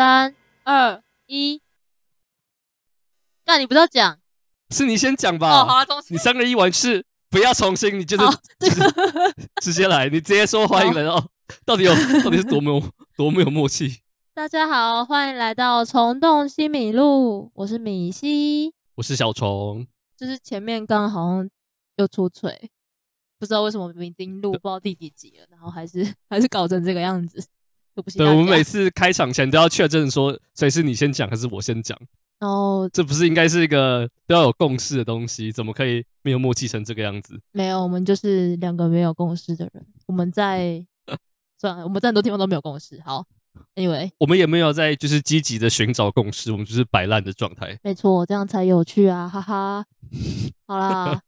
三二一，那你不要讲，是你先讲吧。哦，好啊，你三个一完事，不要重新，你就是、就是、直接来，你直接说欢迎来到，到底有到底是多么有多么有默契。大家好，欢迎来到虫洞西米露，我是米西，我是小虫，就是前面刚刚好像又出锤，不知道为什么明明已经录不知道第几集了，然后还是还是搞成这个样子。对，我们每次开场前都要确认说，所以是你先讲还是我先讲？哦，这不是应该是一个都要有共识的东西，怎么可以没有默契成这个样子？没有，我们就是两个没有共识的人。我们在 算了，我们在很多地方都没有共识。好，Anyway，我们也没有在就是积极的寻找共识，我们就是摆烂的状态。没错，这样才有趣啊！哈哈。好啦，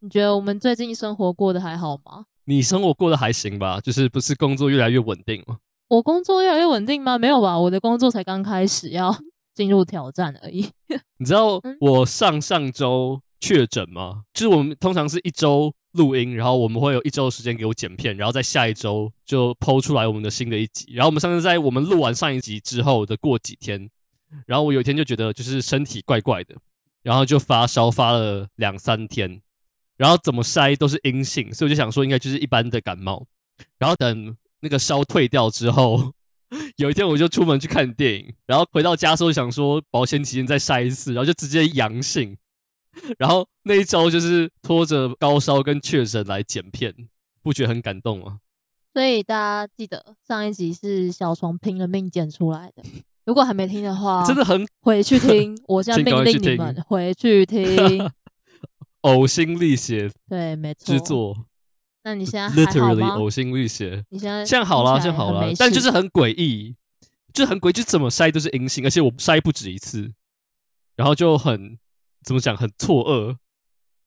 你觉得我们最近生活过得还好吗？你生活过得还行吧？就是不是工作越来越稳定吗？我工作越来越稳定吗？没有吧，我的工作才刚开始要 进入挑战而已。你知道我上上周确诊吗？就是我们通常是一周录音，然后我们会有一周的时间给我剪片，然后在下一周就 PO 出来我们的新的一集。然后我们上次在我们录完上一集之后的过几天，然后我有一天就觉得就是身体怪怪的，然后就发烧发了两三天，然后怎么筛都是阴性，所以我就想说应该就是一般的感冒。然后等。那个烧退掉之后，有一天我就出门去看电影，然后回到家时候想说保险起见再筛一次，然后就直接阳性，然后那一周就是拖着高烧跟确诊来剪片，不觉得很感动吗？所以大家记得上一集是小虫拼了命剪出来的，如果还没听的话，真的很回去听，我现在 命令你们回去听，呕心沥血，对，没错，制作。那你现在还好吗？呕心沥血。你现在现在好了，现在好了，但就是很诡异，就很诡异，就怎么筛都是阴性，而且我筛不止一次，然后就很怎么讲，很错愕，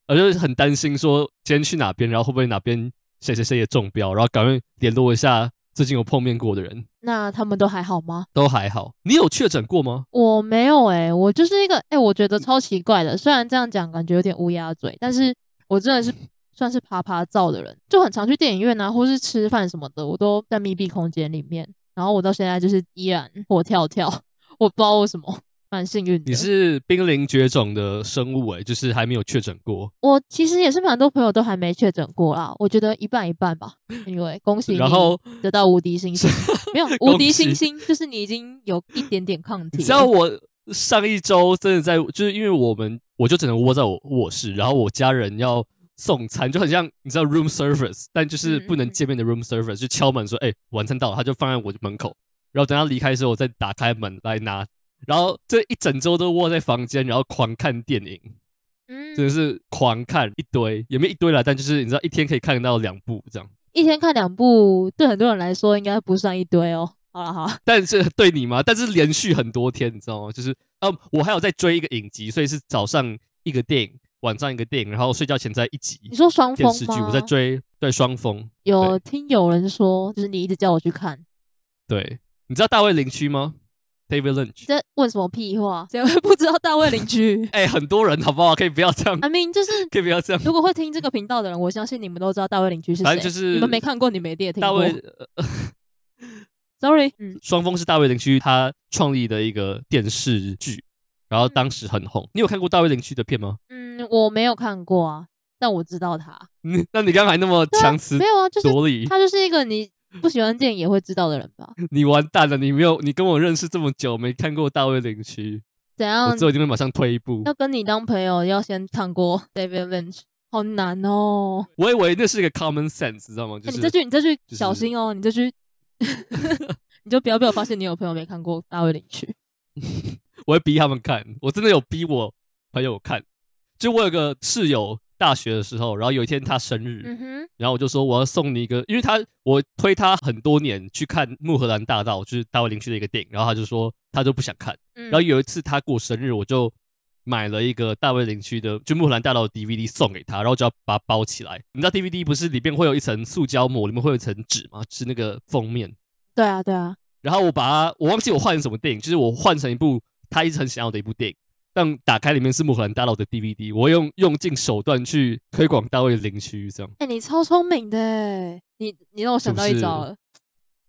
而且很担心说今天去哪边，然后会不会哪边谁谁谁也中标，然后赶快联络一下最近有碰面过的人。那他们都还好吗？都还好。你有确诊过吗？我没有哎、欸，我就是一个哎、欸，我觉得超奇怪的。虽然这样讲感觉有点乌鸦嘴，但是我真的是。算是趴趴造的人，就很常去电影院啊，或是吃饭什么的，我都在密闭空间里面。然后我到现在就是依然活跳跳，我不知道为什么，蛮幸运的。你是濒临绝种的生物诶、欸，就是还没有确诊过。我其实也是蛮多朋友都还没确诊过啦，我觉得一半一半吧。因为恭喜你，然后得到无敌星星，没有无敌星星，就是你已经有一点点抗体。你知道我上一周真的在，就是因为我们我就只能窝在我卧室，然后我家人要。送餐就很像你知道 room service，但就是不能见面的 room service，就敲门说：“哎、欸，晚餐到了。”他就放在我门口，然后等他离开的时候，我再打开门来拿。然后这一整周都窝在房间，然后狂看电影，嗯，真的是狂看一堆，也没一堆啦，但就是你知道一天可以看到两部这样。一天看两部，对很多人来说应该不算一堆哦。好了好了，但是对你嘛？但是连续很多天，你知道吗？就是呃、嗯，我还有在追一个影集，所以是早上一个电影。晚上一个电影，然后睡觉前再一集。你说双峰吗？电视剧我在追，对双峰。有听有人说，就是你一直叫我去看。对，你知道大卫林区吗？David Lynch。在问什么屁话？谁会不知道大卫林区？哎、欸，很多人好不好？可以不要这样。I mean，就是可以不要这样。如果会听这个频道的人，我相信你们都知道大卫林区是谁。反正就是你们没看过，你们一定也听过。大卫、呃、，Sorry，嗯，双峰是大卫林区他创立的一个电视剧，然后当时很红。嗯、你有看过大卫林区的片吗？嗯。我没有看过啊，但我知道他。你 那你刚才那么强词夺理，没有啊，就是他就是一个你不喜欢电影也会知道的人吧？你完蛋了，你没有，你跟我认识这么久没看过大卫林区，怎样？我之后一定会马上退一步。要跟你当朋友，要先看过 David Lynch，好难哦。我以为那是一个 common sense，知道吗？就是欸、你这句，你这句小心哦，就是、你这句，你就不要被我发现你有朋友没看过大卫林区。我会逼他们看，我真的有逼我朋友看。就我有个室友，大学的时候，然后有一天他生日，嗯哼，然后我就说我要送你一个，因为他我推他很多年去看《穆荷兰大道》，就是大卫林区的一个电影，然后他就说他都不想看，然后有一次他过生日，我就买了一个大卫林区的就《穆荷兰大道》的 DVD 送给他，然后就要把它包起来。你知道 DVD 不是里面会有一层塑胶膜，里面会有一层纸吗？是那个封面。对啊，对啊。然后我把它，我忘记我换成什么电影，就是我换成一部他一直很想要的一部电影。但打开里面是《穆荷兰大道》的 DVD，我用用尽手段去推广大卫林区，这样。哎、欸，你超聪明的，你你让我想到一招了，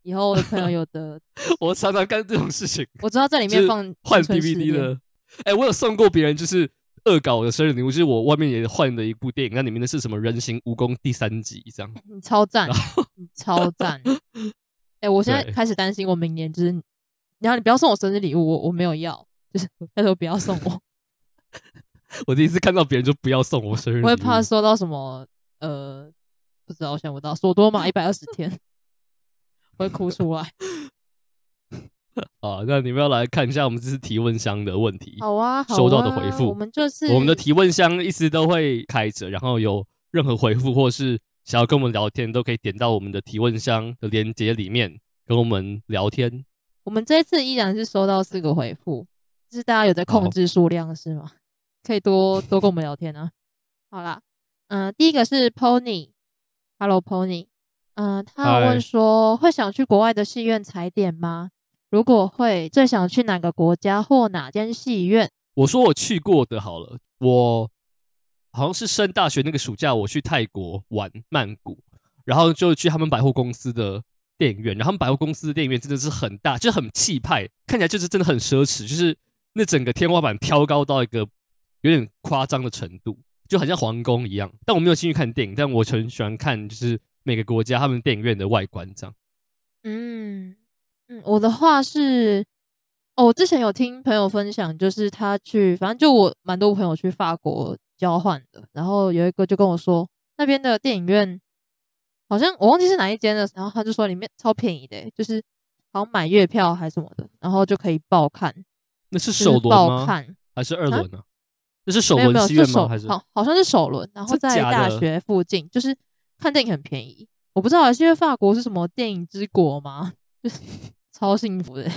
以后我的朋友有的，我常常干这种事情。我知道在里面放换 DVD 的，哎、欸，我有送过别人，就是恶搞我的生日礼物，就是我外面也换了一部电影，那里面的是什么《人形蜈蚣》第三集这样。你超赞，你超赞。哎、欸，我现在开始担心，我明年就是，然后你不要送我生日礼物，我我没有要，就是拜托不要送我。我第一次看到别人就不要送我生日礼物，我会怕收到什么呃。不知道，我想不到。索多玛一百二十天，我会哭出来。啊，那你们要来看一下我们这次提问箱的问题。好啊，好啊，收到的回复。我们就是我们的提问箱一直都会开着，然后有任何回复或是想要跟我们聊天，都可以点到我们的提问箱的链接里面跟我们聊天。我们这一次依然是收到四个回复，就是大家有在控制数量是吗？可以多多跟我们聊天啊。好啦，嗯、呃，第一个是 Pony。Hello Pony，嗯、呃，他问说.会想去国外的戏院踩点吗？如果会，最想去哪个国家或哪间戏院？我说我去过的，好了，我好像是升大学那个暑假，我去泰国玩曼谷，然后就去他们百货公司的电影院，然后他们百货公司的电影院真的是很大，就很气派，看起来就是真的很奢侈，就是那整个天花板飘高到一个有点夸张的程度。就很像皇宫一样，但我没有进去看电影，但我很喜欢看，就是每个国家他们电影院的外观这样。嗯嗯，我的话是，哦，我之前有听朋友分享，就是他去，反正就我蛮多朋友去法国交换的，然后有一个就跟我说，那边的电影院好像我忘记是哪一间了，然后他就说里面超便宜的，就是好像买月票还是什么的，然后就可以爆看。那是首轮吗？看还是二轮呢？啊这是首轮戏院吗？还是好，好像是首轮。然后在大学附近，就是看电影很便宜。我不知道，是因为法国是什么电影之国吗？就是 超幸福的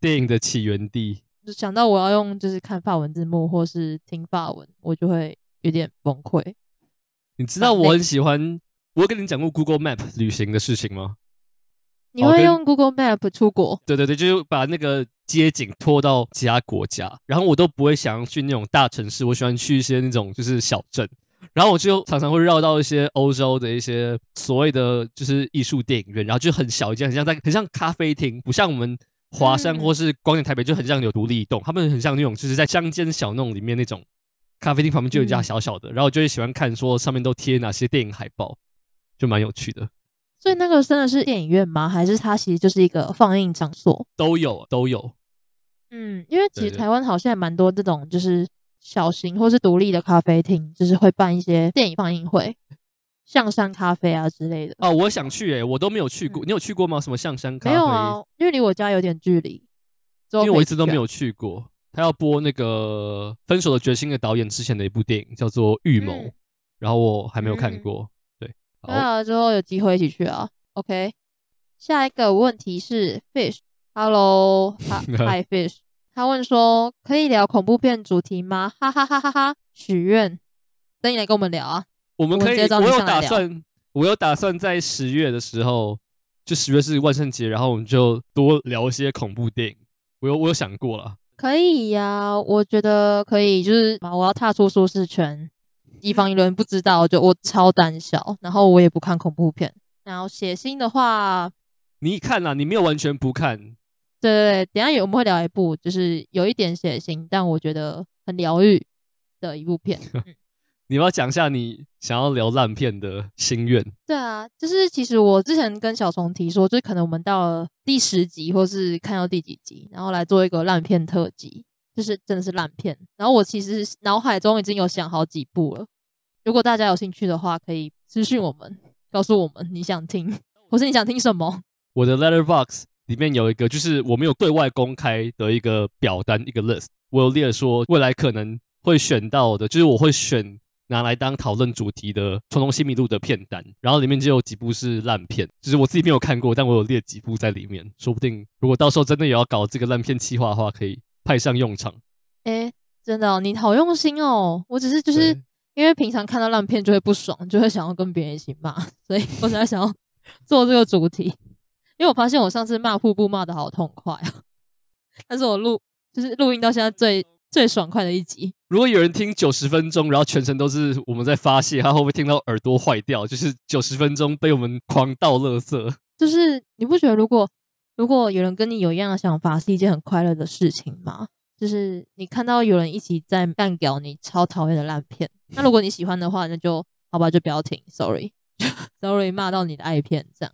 电影的起源地。就想到我要用，就是看法文字幕或是听法文，我就会有点崩溃。你知道我很喜欢，我有跟你讲过 Google Map 旅行的事情吗？你会用 Google Map 出国？对对对，就是把那个。街景拖到其他国家，然后我都不会想要去那种大城市，我喜欢去一些那种就是小镇，然后我就常常会绕到一些欧洲的一些所谓的就是艺术电影院，然后就很小一间，很像在很像咖啡厅，不像我们华山或是光点台北就很像有独立一栋，他们很像那种就是在乡间小弄里面那种咖啡厅旁边就有一家小小的，然后我就会喜欢看说上面都贴哪些电影海报，就蛮有趣的。所以那个真的是电影院吗？还是它其实就是一个放映场所？都有，都有。嗯，因为其实台湾好像也蛮多这种，就是小型或是独立的咖啡厅，就是会办一些电影放映会，象山咖啡啊之类的。哦，我想去诶、欸，我都没有去过。嗯、你有去过吗？什么象山咖啡？没有啊，因为离我家有点距离。因为我一直都没有去过。他要播那个《分手的决心》的导演之前的一部电影，叫做《预谋》，嗯、然后我还没有看过。嗯、对，好，那之后有机会一起去啊。OK，下一个问题是 Fish。Hello，Hi Fish。他问说：“可以聊恐怖片主题吗？”哈哈哈哈哈！许愿，等你来跟我们聊啊。我们可以，我，我有打算，我有打算在十月的时候，就十月是万圣节，然后我们就多聊一些恐怖电影。我有，我有想过了。可以呀、啊，我觉得可以。就是我要踏出舒适圈，以防有人不知道，就我超胆小，然后我也不看恐怖片。然后血腥的话，你看啦，你没有完全不看。对对对，等一下有我们会聊一部，就是有一点血腥，但我觉得很疗愈的一部片。嗯、你要讲一下你想要聊烂片的心愿？对啊，就是其实我之前跟小虫提说，就是可能我们到了第十集，或是看到第几集，然后来做一个烂片特辑，就是真的是烂片。然后我其实脑海中已经有想好几部了，如果大家有兴趣的话，可以私讯我们。告诉我们你想听，或是你想听什么？我的 Letterbox 里面有一个，就是我没有对外公开的一个表单，一个 list。我有列说未来可能会选到的，就是我会选拿来当讨论主题的《虫洞西米露》的片单。然后里面就有几部是烂片，就是我自己没有看过，但我有列几部在里面。说不定如果到时候真的也要搞这个烂片企划的话，可以派上用场。哎，真的哦，你好用心哦！我只是就是。因为平常看到烂片就会不爽，就会想要跟别人一起骂，所以我才想要做这个主题。因为我发现我上次骂瀑布骂得好痛快啊，但是我录就是录音到现在最最爽快的一集。如果有人听九十分钟，然后全程都是我们在发泄，他会不会听到耳朵坏掉？就是九十分钟被我们狂倒垃圾。就是你不觉得如果如果有人跟你有一样的想法，是一件很快乐的事情吗？就是你看到有人一起在干掉你超讨厌的烂片，那如果你喜欢的话，那就好吧，就不要停。Sorry，Sorry，骂到你的爱片这样。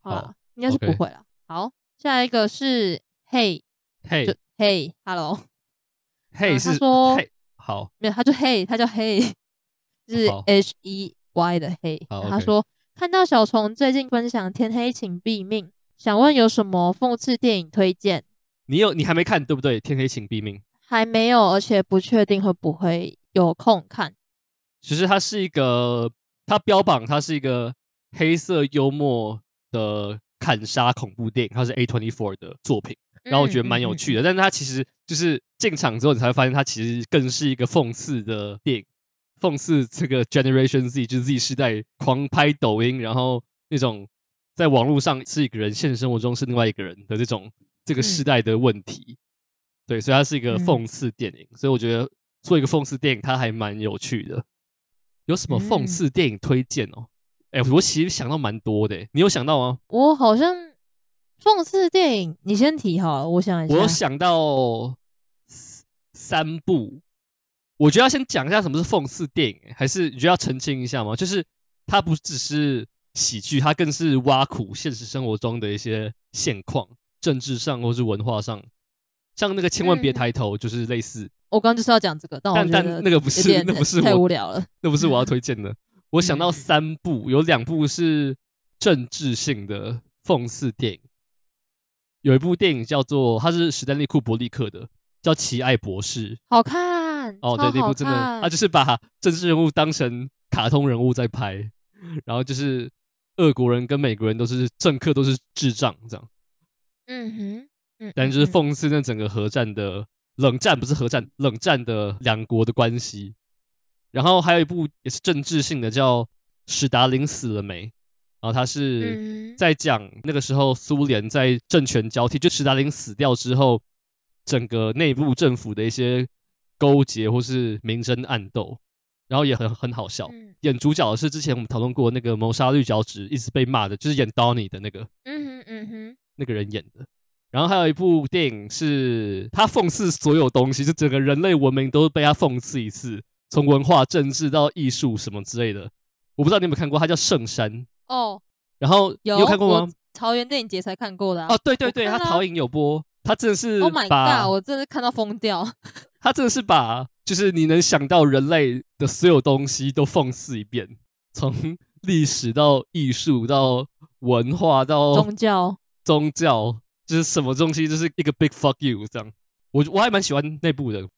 好了，应该是不会了。好，下一个是 Hey Hey Hey，Hello，Hey 是、说 Hey 好，没有，他就 Hey，他叫 Hey，是 H E Y 的 Hey。他说.看到小虫最近分享天黑请闭命，想问有什么讽刺电影推荐？你有你还没看对不对？天黑请闭命还没有，而且不确定会不会有空看。其实它是一个，它标榜它是一个黑色幽默的砍杀恐怖电影，它是 A24 的作品，然后我觉得蛮有趣的。嗯嗯嗯，但是它其实就是进场之后，你才会发现它其实更是一个讽刺的电影，讽刺这个 Generation Z 就是 Z 世代狂拍抖音，然后那种在网络上是一个人，现实生活中是另外一个人的这种。这个时代的问题，嗯、对，所以它是一个讽刺电影，嗯、所以我觉得做一个讽刺电影，它还蛮有趣的。有什么讽刺电影推荐哦？哎、嗯，我其实想到蛮多的，你有想到吗？我好像讽刺电影，你先提好了，我想一下。我有想到三部，我觉得要先讲一下什么是讽刺电影，还是你觉得要澄清一下吗？就是它不只是喜剧，它更是挖苦现实生活中的一些现况。政治上或是文化上，像那个千万别抬头，就是类似。嗯、我刚刚就是要讲这个，但但那个不是，那不是太无聊了，那不是我要 推荐的。我想到三部，有两部是政治性的讽刺电影，有一部电影叫做，它是史丹利库伯利克的，叫《奇爱博士》，好看哦，对，那部真的，他就是把政治人物当成卡通人物在拍，然后就是俄国人跟美国人都是政客，都是智障这样。嗯哼，嗯，但就是讽刺那整个核战的冷战，不是核战，冷战的两国的关系。然后还有一部也是政治性的，叫《史达林死了没》，然后他是在讲那个时候苏联在政权交替，就史达林死掉之后，整个内部政府的一些勾结或是明争暗斗，然后也很很好笑。演主角的是之前我们讨论过那个谋杀绿脚趾一直被骂的，就是演 Donnie 的那个。嗯哼，嗯哼。那个人演的，然后还有一部电影是他讽刺所有东西，就整个人类文明都被他讽刺一次，从文化、政治到艺术什么之类的。我不知道你有没有看过，他叫《圣山》哦。然后有，你有看过吗？桃园电影节才看过的、啊、哦，对对对，他桃影有播，他真的是，Oh my god，我真的是看到疯掉。他真的是把就是你能想到人类的所有东西都讽刺一遍，从 历史到艺术到文化到宗教。宗教就是什么东西，就是一个 big fuck you 这样。我我还蛮喜欢那部的，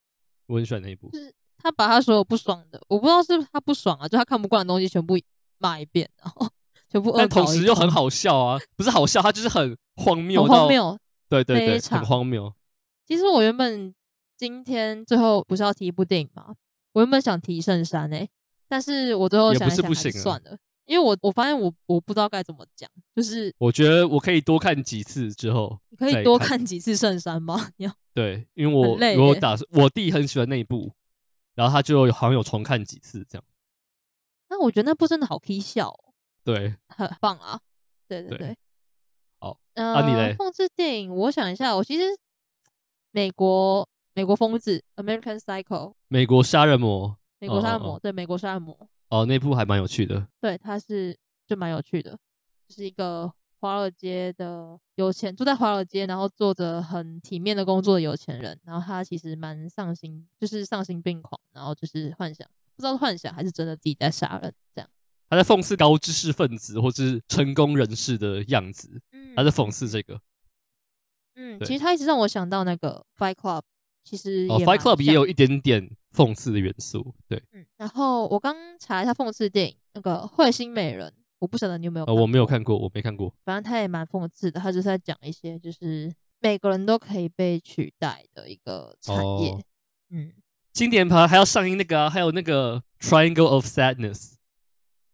我很喜欢那部。就是他把他所有不爽的，我不知道是他不爽啊，就他看不惯的东西全部骂一遍，然后 全部。但同时又很好笑啊，不是好笑，他就是很荒谬，荒谬。对对对，很荒谬。其实我原本今天最后不是要提一部电影吗？我原本想提《圣山》诶，但是我最后想一想，算了。因为我我发现我我不知道该怎么讲，就是我觉得我可以多看几次之后，你可以多看几次圣山吗？你要对，因为我我打算我弟很喜欢那一部，然后他就好像有重看几次这样。那我觉得那部真的好可笑哦，对，很棒啊，对对对，对好，呃、啊你嘞？讽刺电影，我想一下，我其实美国美国疯子 American Psycho，美国杀人魔，美国杀人魔，哦哦哦对，美国杀人魔。哦，那部还蛮有趣的。对，他是就蛮有趣的，就是一个华尔街的有钱，住在华尔街，然后做着很体面的工作的有钱人。然后他其实蛮丧心，就是丧心病狂，然后就是幻想，不知道是幻想还是真的自己在杀人这样。他在讽刺高知识分子或是成功人士的样子，嗯，他在讽刺这个。嗯，其实他一直让我想到那个 Fight Club，其实哦，Fight Club 也有一点点。讽刺的元素，对，嗯，然后我刚查一下讽刺电影，那个《彗星美人》，我不晓得你有没有看我没有看过，我没看过。反正他也蛮讽刺的，他就是在讲一些就是每个人都可以被取代的一个产业。哦、嗯，经典牌还要上映那个、啊，还有那个《Triangle of Sadness》，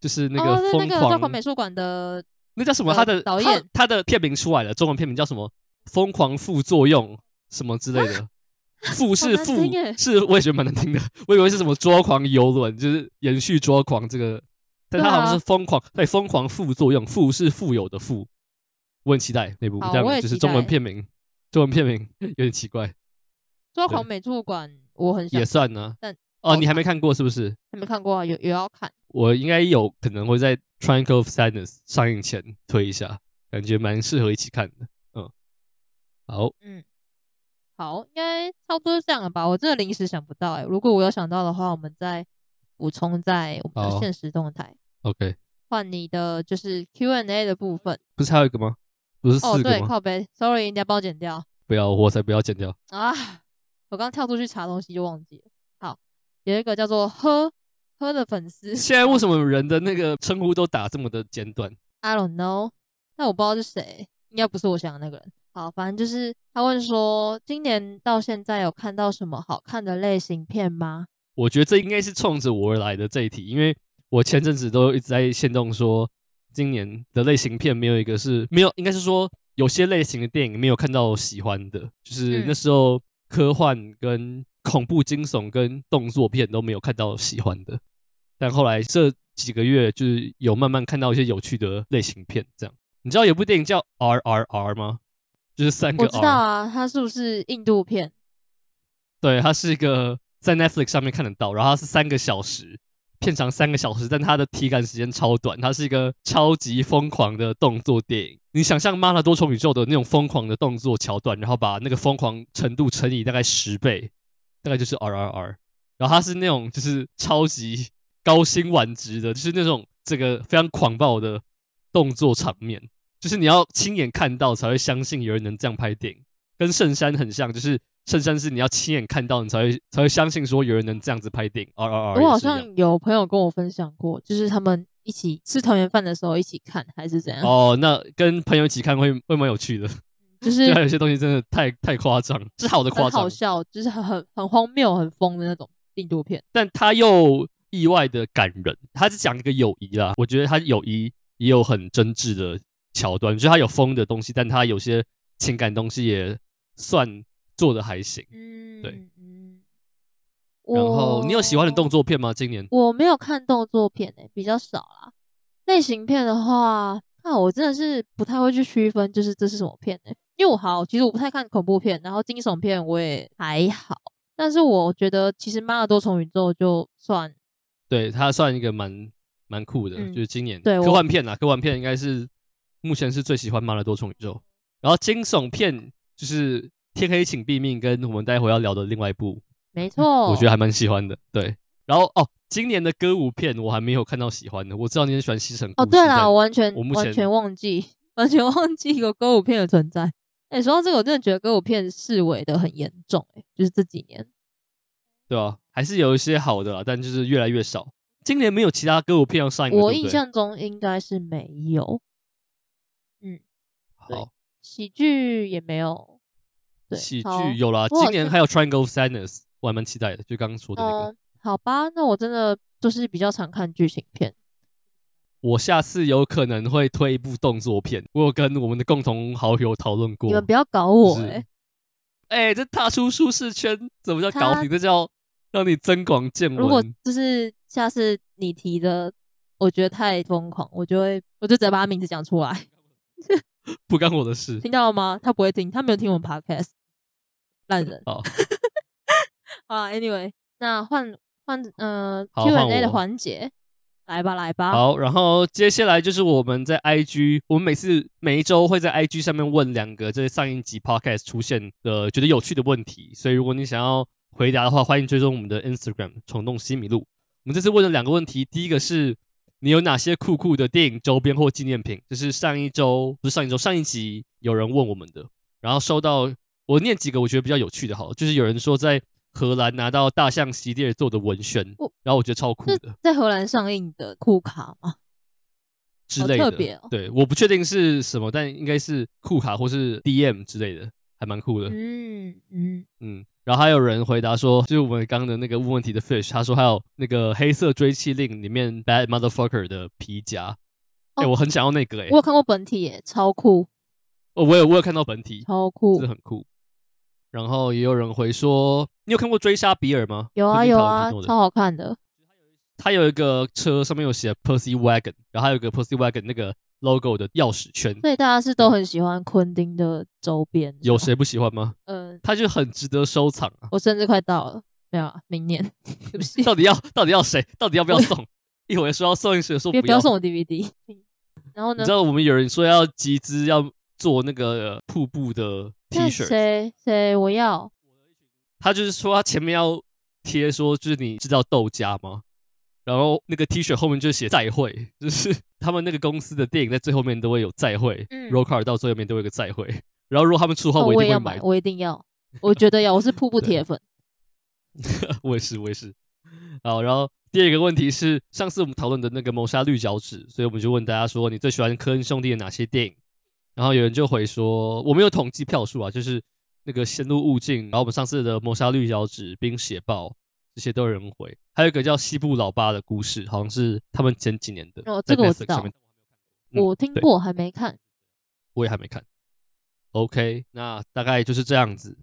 就是那个疯狂、哦、那个中华美术馆的那叫什么？他的导演他，他的片名出来了，中文片名叫什么？疯狂副作用什么之类的。啊 富是富是，我也觉得蛮难听的。我以为是什么抓狂游轮，就是延续抓狂这个，但他好像是疯狂，对，疯狂副作用。富是富有的富，我很期待那部，好这样就是中文片名，中文片名有点奇怪，抓狂美术馆我很想也算呢。但哦，你还没看过是不是？还没看过啊，有有要看。我应该有可能会在《Triangle of Sadness》上映前推一下，感觉蛮适合一起看的。嗯，好，嗯，好，应该差不多是这样了吧？我真的临时想不到哎、欸，如果我有想到的话，我们再补充在我们的现实动态。OK，换你的就是 Q&A 的部分，不是还有一个吗？不是哦，对，四个吗？靠背，Sorry，人家帮我剪掉不要，我才不要剪掉。啊！我刚跳出去查东西就忘记了。好，有一个叫做喝喝的粉丝，现在为什么人的那个称呼都打这么的简短？I don't know，但我不知道是谁，应该不是我想的那个人。好，反正就是他问说，今年到现在有看到什么好看的类型片吗？我觉得这应该是冲着我而来的这一题，因为我前阵子都一直在限动说，今年的类型片没有一个是没有，应该是说有些类型的电影没有看到喜欢的，就是那时候科幻跟恐怖惊悚跟动作片都没有看到喜欢的，但后来这几个月就是有慢慢看到一些有趣的类型片，这样。你知道有部电影叫 RRR 吗？就是三个 R。我知道啊，它是不是印度片？对，它是一个在 Netflix 上面看得到，然后它是三个小时，片长三个小时，但它的体感时间超短，它是一个超级疯狂的动作电影。你想象《妈的多重宇宙》的那种疯狂的动作桥段，然后把那个疯狂程度乘以大概十倍，大概就是 RRR。然后它是那种就是超级高薪晚职的，就是那种这个非常狂暴的动作场面，就是你要亲眼看到才会相信有人能这样拍电影，跟圣山很像，就是。圣山是你要亲眼看到，你才会才会相信说有人能这样子拍电影。R R R。我好像有朋友跟我分享过，就是他们一起吃团圆饭的时候一起看，还是怎样？哦，那跟朋友一起看会会蛮有趣的。就是 还有些东西真的太太夸张，是好的夸张，好笑，就是很很很荒谬、很疯的那种印度片。但他又意外的感人，他是讲一个友谊啦。我觉得他友谊也有很真挚的桥段，就是他有疯的东西，但他有些情感东西也算。做的还行，嗯，对，嗯，然后你有喜欢的动作片吗？今年我没有看动作片诶、欸，比较少啦。类型片的话，那我真的是不太会去区分，就是这是什么片诶、欸，因为我好，其实我不太看恐怖片，然后惊悚片我也还好，但是我觉得其实《妈的多重宇宙》就算，对，它算一个蛮蛮酷的，嗯、就是今年对科幻片啦，科幻片应该是目前是最喜欢《妈的多重宇宙》，然后惊悚片就是。天黑请闭命，跟我们待会要聊的另外一部，没错，我觉得还蛮喜欢的。对，然后哦，今年的歌舞片我还没有看到喜欢的。我知道你很喜欢西城。哦，对了，我完全我完全忘记，完全忘记有歌舞片的存在。哎，说到这个，我真的觉得歌舞片视为的很严重。哎，就是这几年，对啊，还是有一些好的啦，但就是越来越少。今年没有其他歌舞片要上映，我印象中应该是没有。嗯，好，喜剧也没有。对喜剧有啦，今年还有《Triangle Sadness》，我还蛮期待的，就刚刚说的那个。嗯，好吧，那我真的就是比较常看剧情片。我下次有可能会推一部动作片，我有跟我们的共同好友讨论过。你们不要搞我哎、欸！哎、欸，这踏出舒适圈怎么叫搞你？这叫让你增广见闻。如果就是下次你提的，我觉得太疯狂，我就会我就直接把他名字讲出来。不干我的事，听到了吗？他不会听，他没有听我们 podcast。烂人。好，好，Anyway，那换换呃 Q&A 的环节，来吧，来吧。好，然后接下来就是我们在 IG，我们每次每一周会在 IG 上面问两个这是上一集 podcast 出现的觉得有趣的问题，所以如果你想要回答的话，欢迎追踪我们的 Instagram 虫洞西米露。我们这次问了两个问题，第一个是你有哪些酷酷的电影周边或纪念品？就是上一周不是上一周上一集有人问我们的，然后收到。我念几个我觉得比较有趣的，好，就是有人说在荷兰拿到大象席地而坐的文宣，然后我觉得超酷的，在荷兰上映的酷卡吗？之类的，特别哦。对，我不确定是什么，但应该是酷卡或是 DM 之类的，还蛮酷的。嗯嗯嗯。然后还有人回答说，就是我们刚刚的那个问问题的 Fish，他说还有那个黑色追气令里面 Bad Motherfucker 的皮夹，哎、哦欸，我很想要那个哎、欸，我有看过本体耶，超酷。哦，我有我有看到本体，超酷，真的很酷。然后也有人回说，你有看过《追杀比尔》吗？有啊有啊，超好看的。他有一个车上面有写 Percy Wagon，然后还有一个 Percy Wagon 那个 logo 的钥匙圈，所以大家是都很喜欢昆汀的周边。有谁不喜欢吗？嗯、呃，他就很值得收藏啊！我生日快到了，没有啊，明年 对不起。到底要到底要谁？到底要不要送？一会儿说要送，一会儿说不要，不要送我 DVD。然后呢？你知道我们有人说要集资要做那个瀑布的 T 恤，谁谁我要？他就是说他前面要贴说，就是你知道豆家吗？然后那个 T 恤后面就写再会，就是他们那个公司的电影在最后面都会有再会。嗯，Roll Call 到最后面都会有个再会。然后如果他们出的话，我一定会买，哦，我，我一定要，我觉得要，我是瀑布铁粉。我也是，我也是。好，然后第二个问题是，上次我们讨论的那个谋杀绿脚趾，所以我们就问大家说，你最喜欢科恩兄弟的哪些电影？然后有人就回说，我没有统计票数啊，就是那个《仙路物境》，然后我们上次的谋杀绿脚趾、冰血暴这些都有人回，还有一个叫西部老爸的故事，好像是他们前几年的。哦，这个我知道，嗯、我听过，还没看。我也还没看。OK，那大概就是这样子。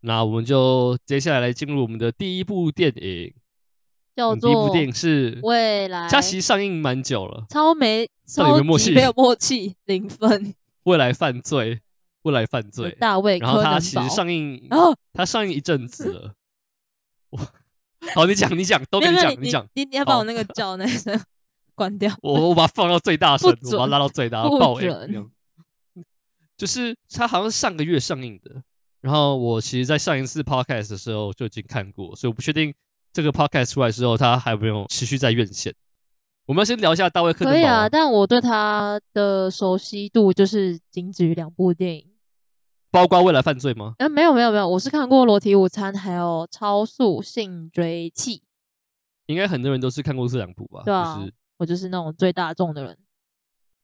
那我们就接下来来进入我们的第一部电影，叫做第一部电影是《未来》。它其实上映蛮久了，超没超级没有默契，零分。未来犯罪，未来犯罪，大卫。然后他其实上映，哦，它上映一阵子了。哇，好，你讲，你讲，都跟你讲，你讲，你你要把我那个叫那声关掉。我我把它放到最大声，我把它拉到最大，爆音。就是它好像是上个月上映的。然后我其实，在上一次 podcast 的时候就已经看过，所以我不确定这个 podcast 出来之后，它还有没有持续在院线。我们要先聊一下大卫柯。可以啊，但我对他的熟悉度就是仅止于两部电影，包括《未来犯罪》吗？嗯、呃，没有没有没有，我是看过《裸体午餐》还有《超速性追缉》。应该很多人都是看过这两部吧？对啊，就是、我就是那种最大众的人。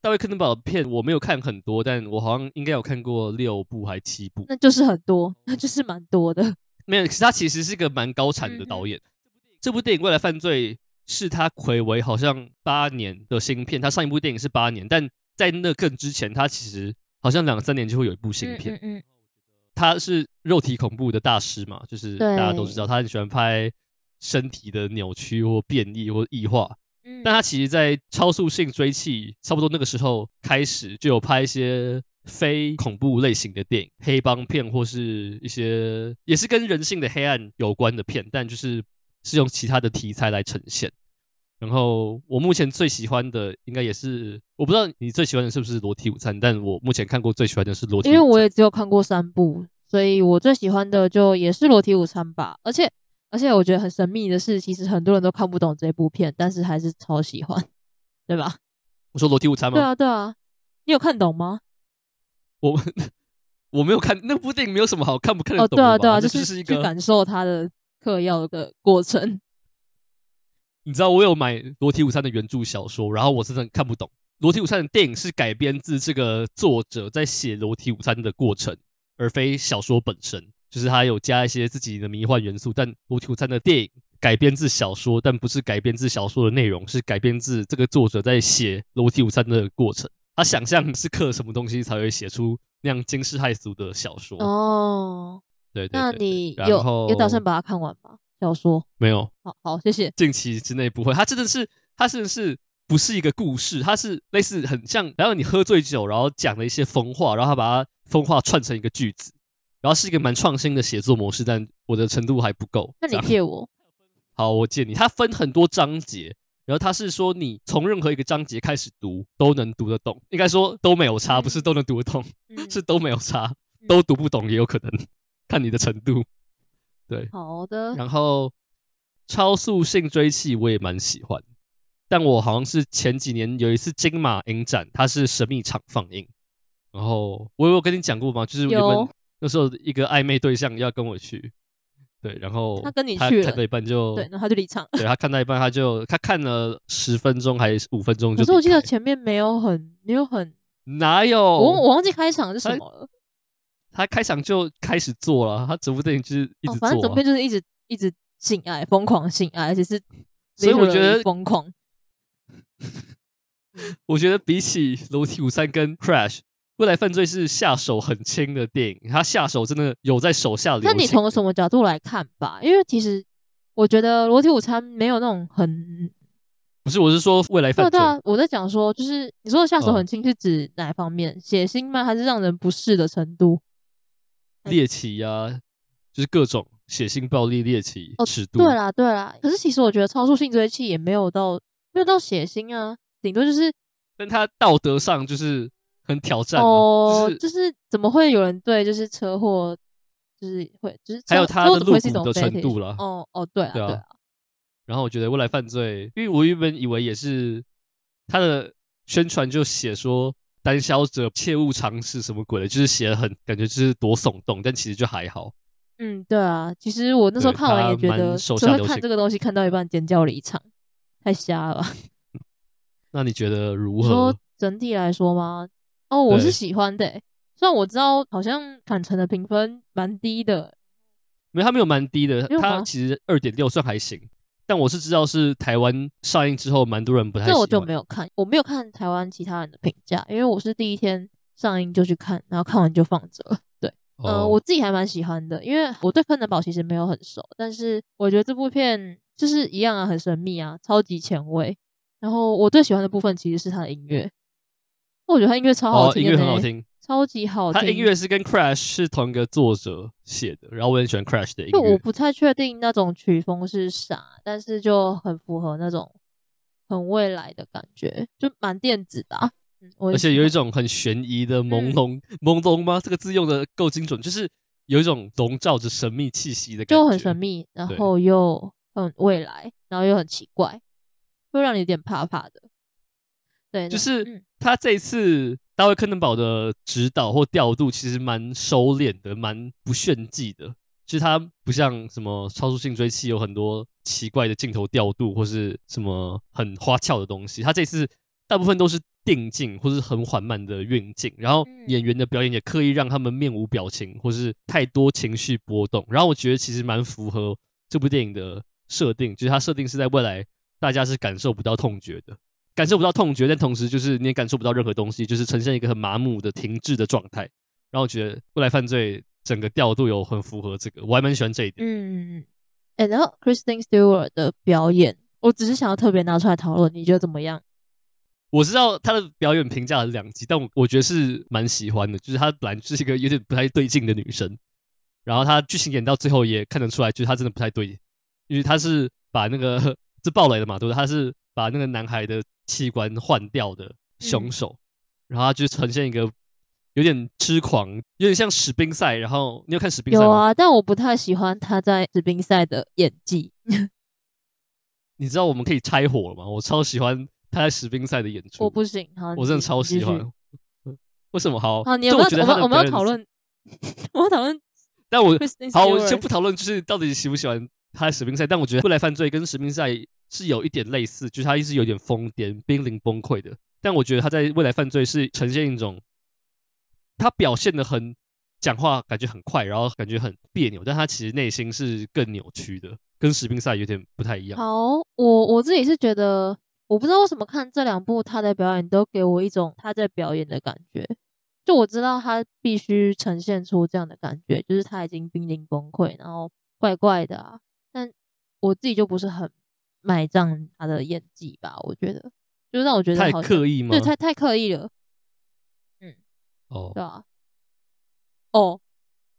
大卫·柯登堡的片我没有看很多，但我好像应该有看过六部还七部，那就是很多，那就是蛮多的。没有，他其实是个蛮高产的导演。嗯、这部电影《未来犯罪》是他睽违好像八年的新片，他上一部电影是八年，但在那更之前，他其实好像两三年就会有一部新片。嗯，他是肉体恐怖的大师嘛，就是大家都知道，他很喜欢拍身体的扭曲或变异或异化。但他其实，在超速性追气差不多那个时候开始，就有拍一些非恐怖类型的电影，黑帮片或是一些也是跟人性的黑暗有关的片，但就是是用其他的题材来呈现。然后我目前最喜欢的，应该也是我不知道你最喜欢的是不是《裸体午餐》，但我目前看过最喜欢的是《裸体午餐》，因为我也只有看过三部，所以我最喜欢的就也是《裸体午餐》吧，而且。而且我觉得很神秘的是，其实很多人都看不懂这部片，但是还是超喜欢，对吧？我说《裸体午餐》吗？对啊，对啊，你有看懂吗？我我没有看那部电影，没有什么好看不看得懂的。哦，对啊，对啊，就是，一个去感受它的嗑药的过程。你知道我有买《裸体午餐》的原著小说，然后我真的看不懂。《裸体午餐》的电影是改编自这个作者在写《裸体午餐》的过程，而非小说本身。就是他有加一些自己的迷幻元素，但《裸体午餐》的电影改编自小说，但不是改编自小说的内容，是改编自这个作者在写《裸体午餐》的过程。他想象是刻什么东西才会写出那样惊世骇俗的小说哦。对，对，对，对，那你有有打算把它看完吗？小说没有。好好，谢谢。近期之内不会。它真的是，它真的是不是一个故事，它是类似很像，然后你喝醉酒，然后讲了一些疯话，然后他把它疯话串成一个句子。然后是一个蛮创新的写作模式，但我的程度还不够。那你借我？好，我借你。它分很多章节，然后它是说你从任何一个章节开始读都能读得懂，应该说都没有差，嗯、不是都能读得懂，嗯、是都没有差，都读不懂也有可能，看你的程度。对，好的。然后超速性追缉我也蛮喜欢，但我好像是前几年有一次金马影展，它是神秘场放映，然后我有跟你讲过吗？就是有。那时候一个暧昧对象要跟我去，对，然后他跟你去看到一半就对，然后他就离场。对，他看到一半他就他看了十分钟还是五分钟就。可是我记得前面没有很没有很哪有我我忘记开场是什么了。他，开场就开始做了，他整部电影就是一直做，啊哦，反正整部就是一直一直性爱，疯狂性爱，而且是所以我觉得疯狂。我觉得比起《楼梯午餐》跟《Crash》。未来犯罪是下手很轻的电影，他下手真的有在手下。那你从什么角度来看吧？因为其实我觉得《裸体午餐》没有那种很不是，我是说未来犯罪。对啊，我在讲说，就是你说的下手很轻是指哪方面？哦、血腥吗？还是让人不适的程度？猎奇呀，就是各种血腥、暴力、猎奇、尺度。对啦，对啦。可是其实我觉得超速性追器也没有到没有到血腥啊，顶多就是，但他道德上就是很挑战哦，就是、就是怎么会有人对就是车祸就是会就是还有他的露骨的程度了。哦哦，对啊，对啊。然后我觉得未来犯罪，因为我原本以为也是他的宣传就写说胆小者切勿尝试什么鬼的，就是写的很感觉就是多耸动，但其实就还好。嗯，对啊，其实我那时候看完也觉得，只会看这个东西看到一半尖叫离场，太瞎了。那你觉得如何？说整体来说吗？哦，我是喜欢的，虽然我知道好像坎城的评分蛮低的，没有，他没有蛮低的，他其实二点六算还行。但我是知道是台湾上映之后，蛮多人不太喜欢。这我就没有看，我没有看台湾其他人的评价，因为我是第一天上映就去看，然后看完就放着了。对，嗯、呃，我自己还蛮喜欢的，因为我对柯南堡其实没有很熟，但是我觉得这部片就是一样啊，很神秘啊，超级前卫。然后我最喜欢的部分其实是他的音乐，我觉得他音乐超好听，欸，哦，音乐很好听。超级好听，他音乐是跟 Crash 是同一个作者写的，然后我很喜欢 Crash 的音乐。就我不太确定那种曲风是啥，但是就很符合那种很未来的感觉，就蛮电子的，啊嗯。而且有一种很悬疑的朦胧，嗯、朦胧吗？这个字用的够精准，就是有一种笼罩着神秘气息的感觉，就很神秘，然后又很未来，然后又很奇怪，会让你有点怕怕的。对，就是他这一次。大卫·柯南堡的指导或调度其实蛮收敛的，蛮不炫技的。其实他不像什么超速性追缉有很多奇怪的镜头调度或是什么很花俏的东西。他这次大部分都是定镜或是很缓慢的运镜，然后演员的表演也刻意让他们面无表情或是太多情绪波动。然后我觉得其实蛮符合这部电影的设定，就是它设定是在未来大家是感受不到痛觉的。感受不到痛觉，但同时就是你也感受不到任何东西，就是呈现一个很麻木的停滞的状态。然后我觉得《未来犯罪》整个调度有很符合这个，我还蛮喜欢这一点。嗯嗯。哎，然后 Kristen Stewart 的表演，我只是想要特别拿出来讨论，你觉得怎么样？我知道她的表演评价很两极，但我我觉得是蛮喜欢的。就是她本来就是一个有点不太对劲的女生，然后她剧情演到最后也看得出来，就是她真的不太对，因为她是把那个 这爆雷了嘛，对不对？她是把那个男孩的。器官换掉的凶手，嗯，然后他就呈现一个有点痴狂，有点像史宾赛。然后你有看史宾赛吗？有啊，但我不太喜欢他在史宾赛的演技。你知道我们可以拆伙了吗？我超喜欢他在史宾赛的演出。我不行，好，我真的超喜欢。为什么？好，好，你有没有我们我们要讨论，我要讨论。但我好，我先不讨论，就是到底喜不喜欢他在史宾赛。但我觉得《未来犯罪》跟史宾赛。是有一点类似，就是他一直有点疯癫、濒临崩溃的。但我觉得他在未来犯罪是呈现一种，他表现的很讲话感觉很快，然后感觉很别扭，但他其实内心是更扭曲的，跟史宾赛有点不太一样。好，我我自己是觉得，我不知道为什么看这两部他的表演都给我一种他在表演的感觉。就我知道他必须呈现出这样的感觉，就是他已经濒临崩溃，然后怪怪的啊。但我自己就不是很。买账他的演技吧，我觉得就让我觉得太刻意吗？对，太太刻意了。嗯，哦，对啊，哦，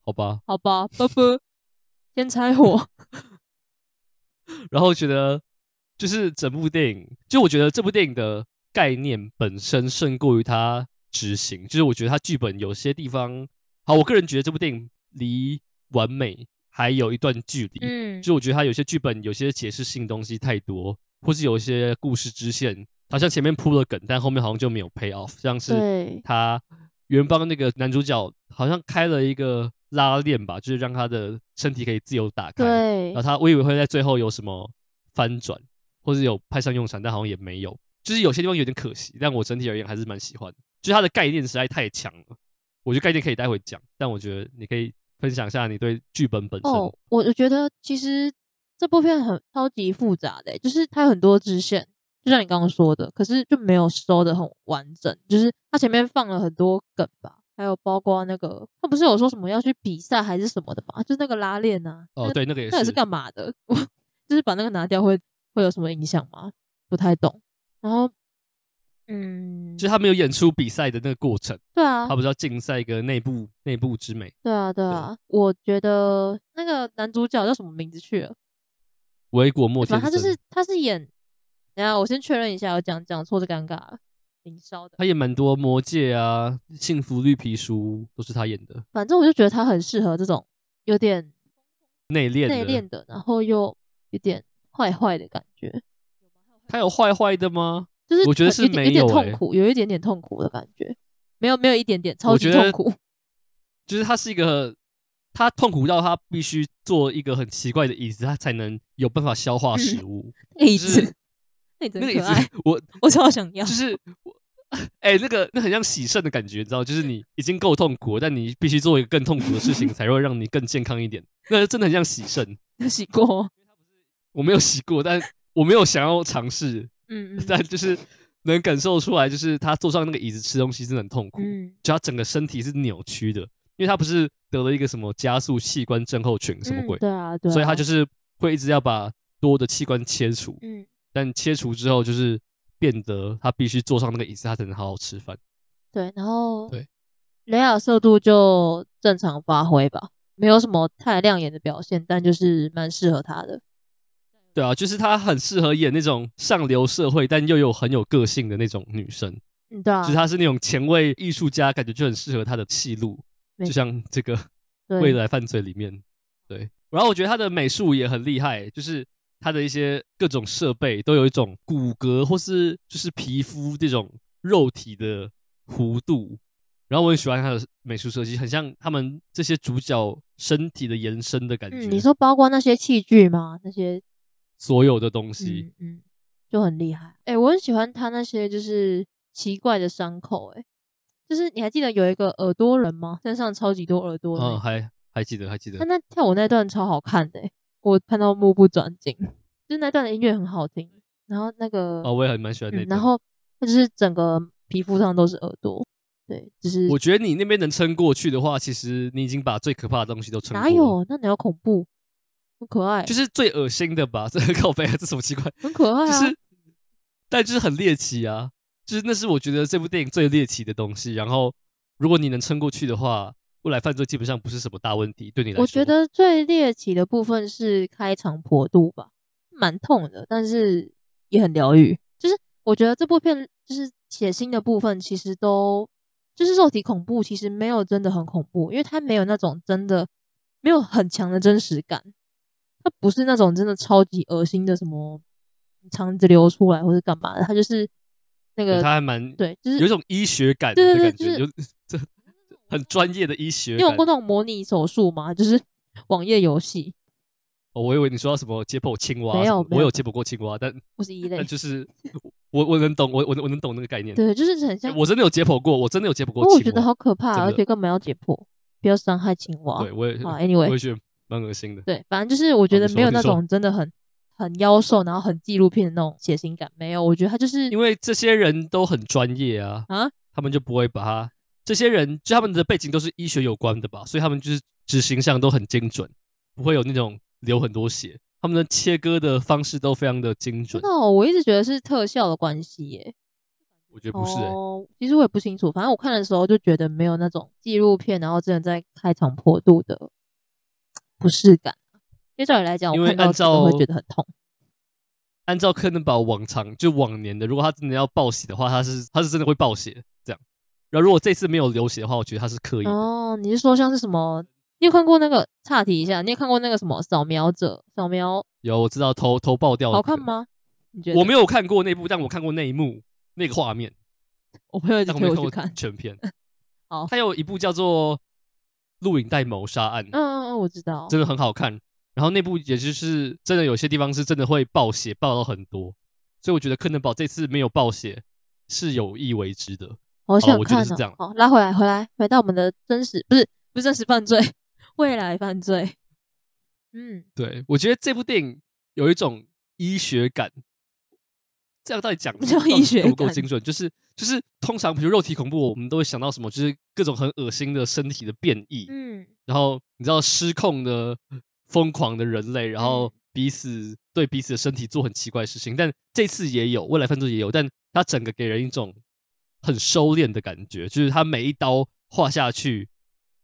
好吧，好吧，啵啵，先拆我。然后觉得就是整部电影，就我觉得这部电影的概念本身胜过于它执行。就是我觉得它剧本有些地方，好，我个人觉得这部电影离完美。还有一段距离，嗯，就我觉得他有些剧本有些解释性东西太多，或是有一些故事支线，好像前面铺了梗，但后面好像就没有 pay off，像是他原帮那个男主角好像开了一个拉链吧，就是让他的身体可以自由打开，对，然后他我以为会在最后有什么翻转，或是有派上用场，但好像也没有，就是有些地方有点可惜，但我整体而言还是蛮喜欢的，就是它的概念实在太强了，我觉得概念可以待会讲，但我觉得你可以。分享一下你对剧本本身。哦，我觉得其实这部片很超级复杂的，就是它有很多支线，就像你刚刚说的，可是就没有收的很完整。就是它前面放了很多梗吧，还有包括那个，他不是有说什么要去比赛还是什么的吧？就是那个拉链啊。哦，对，那个也是。那也是干嘛的？我 就是把那个拿掉会会有什么影响吗？不太懂。然后，嗯，就是他没有演出比赛的那个过程。对啊，他不是要竞赛一个内部内部之美。对啊，对啊，对我觉得那个男主角叫什么名字去了？维果莫天，他就是他是演，等下我先确认一下，我讲讲错就尴尬了。林萧的，他演蛮多魔戒啊，幸福绿皮书都是他演的。反正我就觉得他很适合这种有点内敛内敛的，然后又有点坏坏的感觉。他有坏坏的吗？就是我觉得是没有、欸、有点痛苦，有一点点痛苦的感觉。没有没有一点点超级痛苦。就是他是一个，他痛苦到他必须做一个很奇怪的椅子，他才能有办法消化食物。椅子。就是那个椅子，我我超想要，就 是我，哎、欸，那个那很像洗肾的感觉，你知道？就是你已经够痛苦了，但你必须做一个更痛苦的事情，才会让你更健康一点。那真的很像洗肾。有 洗过？我没有洗过，但我没有想要尝试。嗯嗯。但就是能感受出来，就是他坐上那个椅子吃东西真的很痛苦，嗯，就他整个身体是扭曲的，因为他不是得了一个什么加速器官症候群什么鬼？嗯、对啊，对啊。所以他就是会一直要把多的器官切除。嗯。但切除之后，就是变得他必须坐上那个椅子，他才能好好吃饭。对，然后对，雷亚色度就正常发挥吧，没有什么太亮眼的表现，但就是蛮适合他的。对啊，就是她很适合演那种上流社会，但又有很有个性的那种女生。嗯，对啊，就是她是那种前卫艺术家，感觉就很适合她的戏路，就像这个《未来犯罪》里面。对，然后我觉得她的美术也很厉害，就是。她的一些各种设备都有一种骨骼或是就是皮肤这种肉体的弧度，然后我很喜欢她的美术设计，很像他们这些主角身体的延伸的感觉。嗯，你说包括那些器具吗？那些所有的东西，嗯，嗯，就很厉害。哎、欸，我很喜欢他那些就是奇怪的伤口、欸，哎，就是你还记得有一个耳朵人吗？身上超级多耳朵。嗯，还还记得，还记得。他那跳舞那段超好看的、欸。我看到目不转睛，就是那段的音乐很好听，然后那个哦，我也很蛮喜欢那段、嗯。然后他就是整个皮肤上都是耳朵，对，就是我觉得你那边能撑过去的话，其实你已经把最可怕的东西都撑过了。哪有？那你要恐怖，很可爱，就是最恶心的吧？这个靠背，这什么奇怪？很可爱啊，就是，但就是很猎奇啊，就是那是我觉得这部电影最猎奇的东西。然后如果你能撑过去的话。未来犯罪基本上不是什么大问题，对你来说。我觉得最猎奇的部分是开肠破肚吧，蛮痛的，但是也很疗愈。就是我觉得这部片就是血腥的部分，其实都就是肉体恐怖，其实没有真的很恐怖，因为它没有那种真的没有很强的真实感，它不是那种真的超级恶心的什么肠子流出来或者干嘛的，它就是那个，它还蛮对，就是有一种医学感的感觉，有这。很专业的医学，你有过那种模拟手术吗？就是 网页游戏。哦，我以为你说到什么解剖青蛙，没有，我有解剖过青蛙，但不是一类。就是我我能懂，我我我能懂那个概念。对，就是很像。我真的有解剖过，我真的有解剖过青蛙。我觉得好可怕，而且干嘛要解剖，不要伤害青蛙。对，我也。啊，Anyway，我也觉得蛮恶心的。对，反正就是我觉得没有那种真的很很妖兽，然后很纪录片的那种血腥感，没有。我觉得他就是因为这些人都很专业啊，啊，他们就不会把他。这些人就他们的背景都是医学有关的吧，所以他们就是执行上都很精准，不会有那种流很多血。他们的切割的方式都非常的精准。那我一直觉得是特效的关系耶。我觉得不是哎、欸哦，其实我也不清楚。反正我看的时候就觉得没有那种纪录片，然后真的在开肠破肚的不适感。因为照理来讲，因为按照我会觉得很痛。按照柯南宝往常就往年的，如果他真的要爆血的话，他是他是真的会爆血这样。然后，如果这次没有流血的话，我觉得他是刻意的。哦，你是说像是什么？你有看过那个？岔题一下，你有看过那个什么扫描者？扫描有，我知道头头爆掉，好看吗？你觉得？我没有看过那部，但我看过那一幕那个画面。我朋友就推我去看全片。好，他有一部叫做《录影带谋杀案》。嗯嗯嗯，我知道，真的很好看。然后那部也就是真的有些地方是真的会爆血，爆到很多。所以我觉得柯南宝这次没有爆血是有意为之的。好想看哦，好，好拉回来，回来，回到我们的真实，不是不是真实犯罪，未来犯罪。嗯，对，我觉得这部电影有一种医学感。这样到底讲什么医学够不够精准？就是就是，通常比如肉体恐怖，我们都会想到什么？就是各种很恶心的身体的变异。嗯，然后你知道失控的疯狂的人类，然后彼此对彼此的身体做很奇怪的事情。但这次也有，未来犯罪也有，但它整个给人一种很收敛的感觉，就是他每一刀划下去，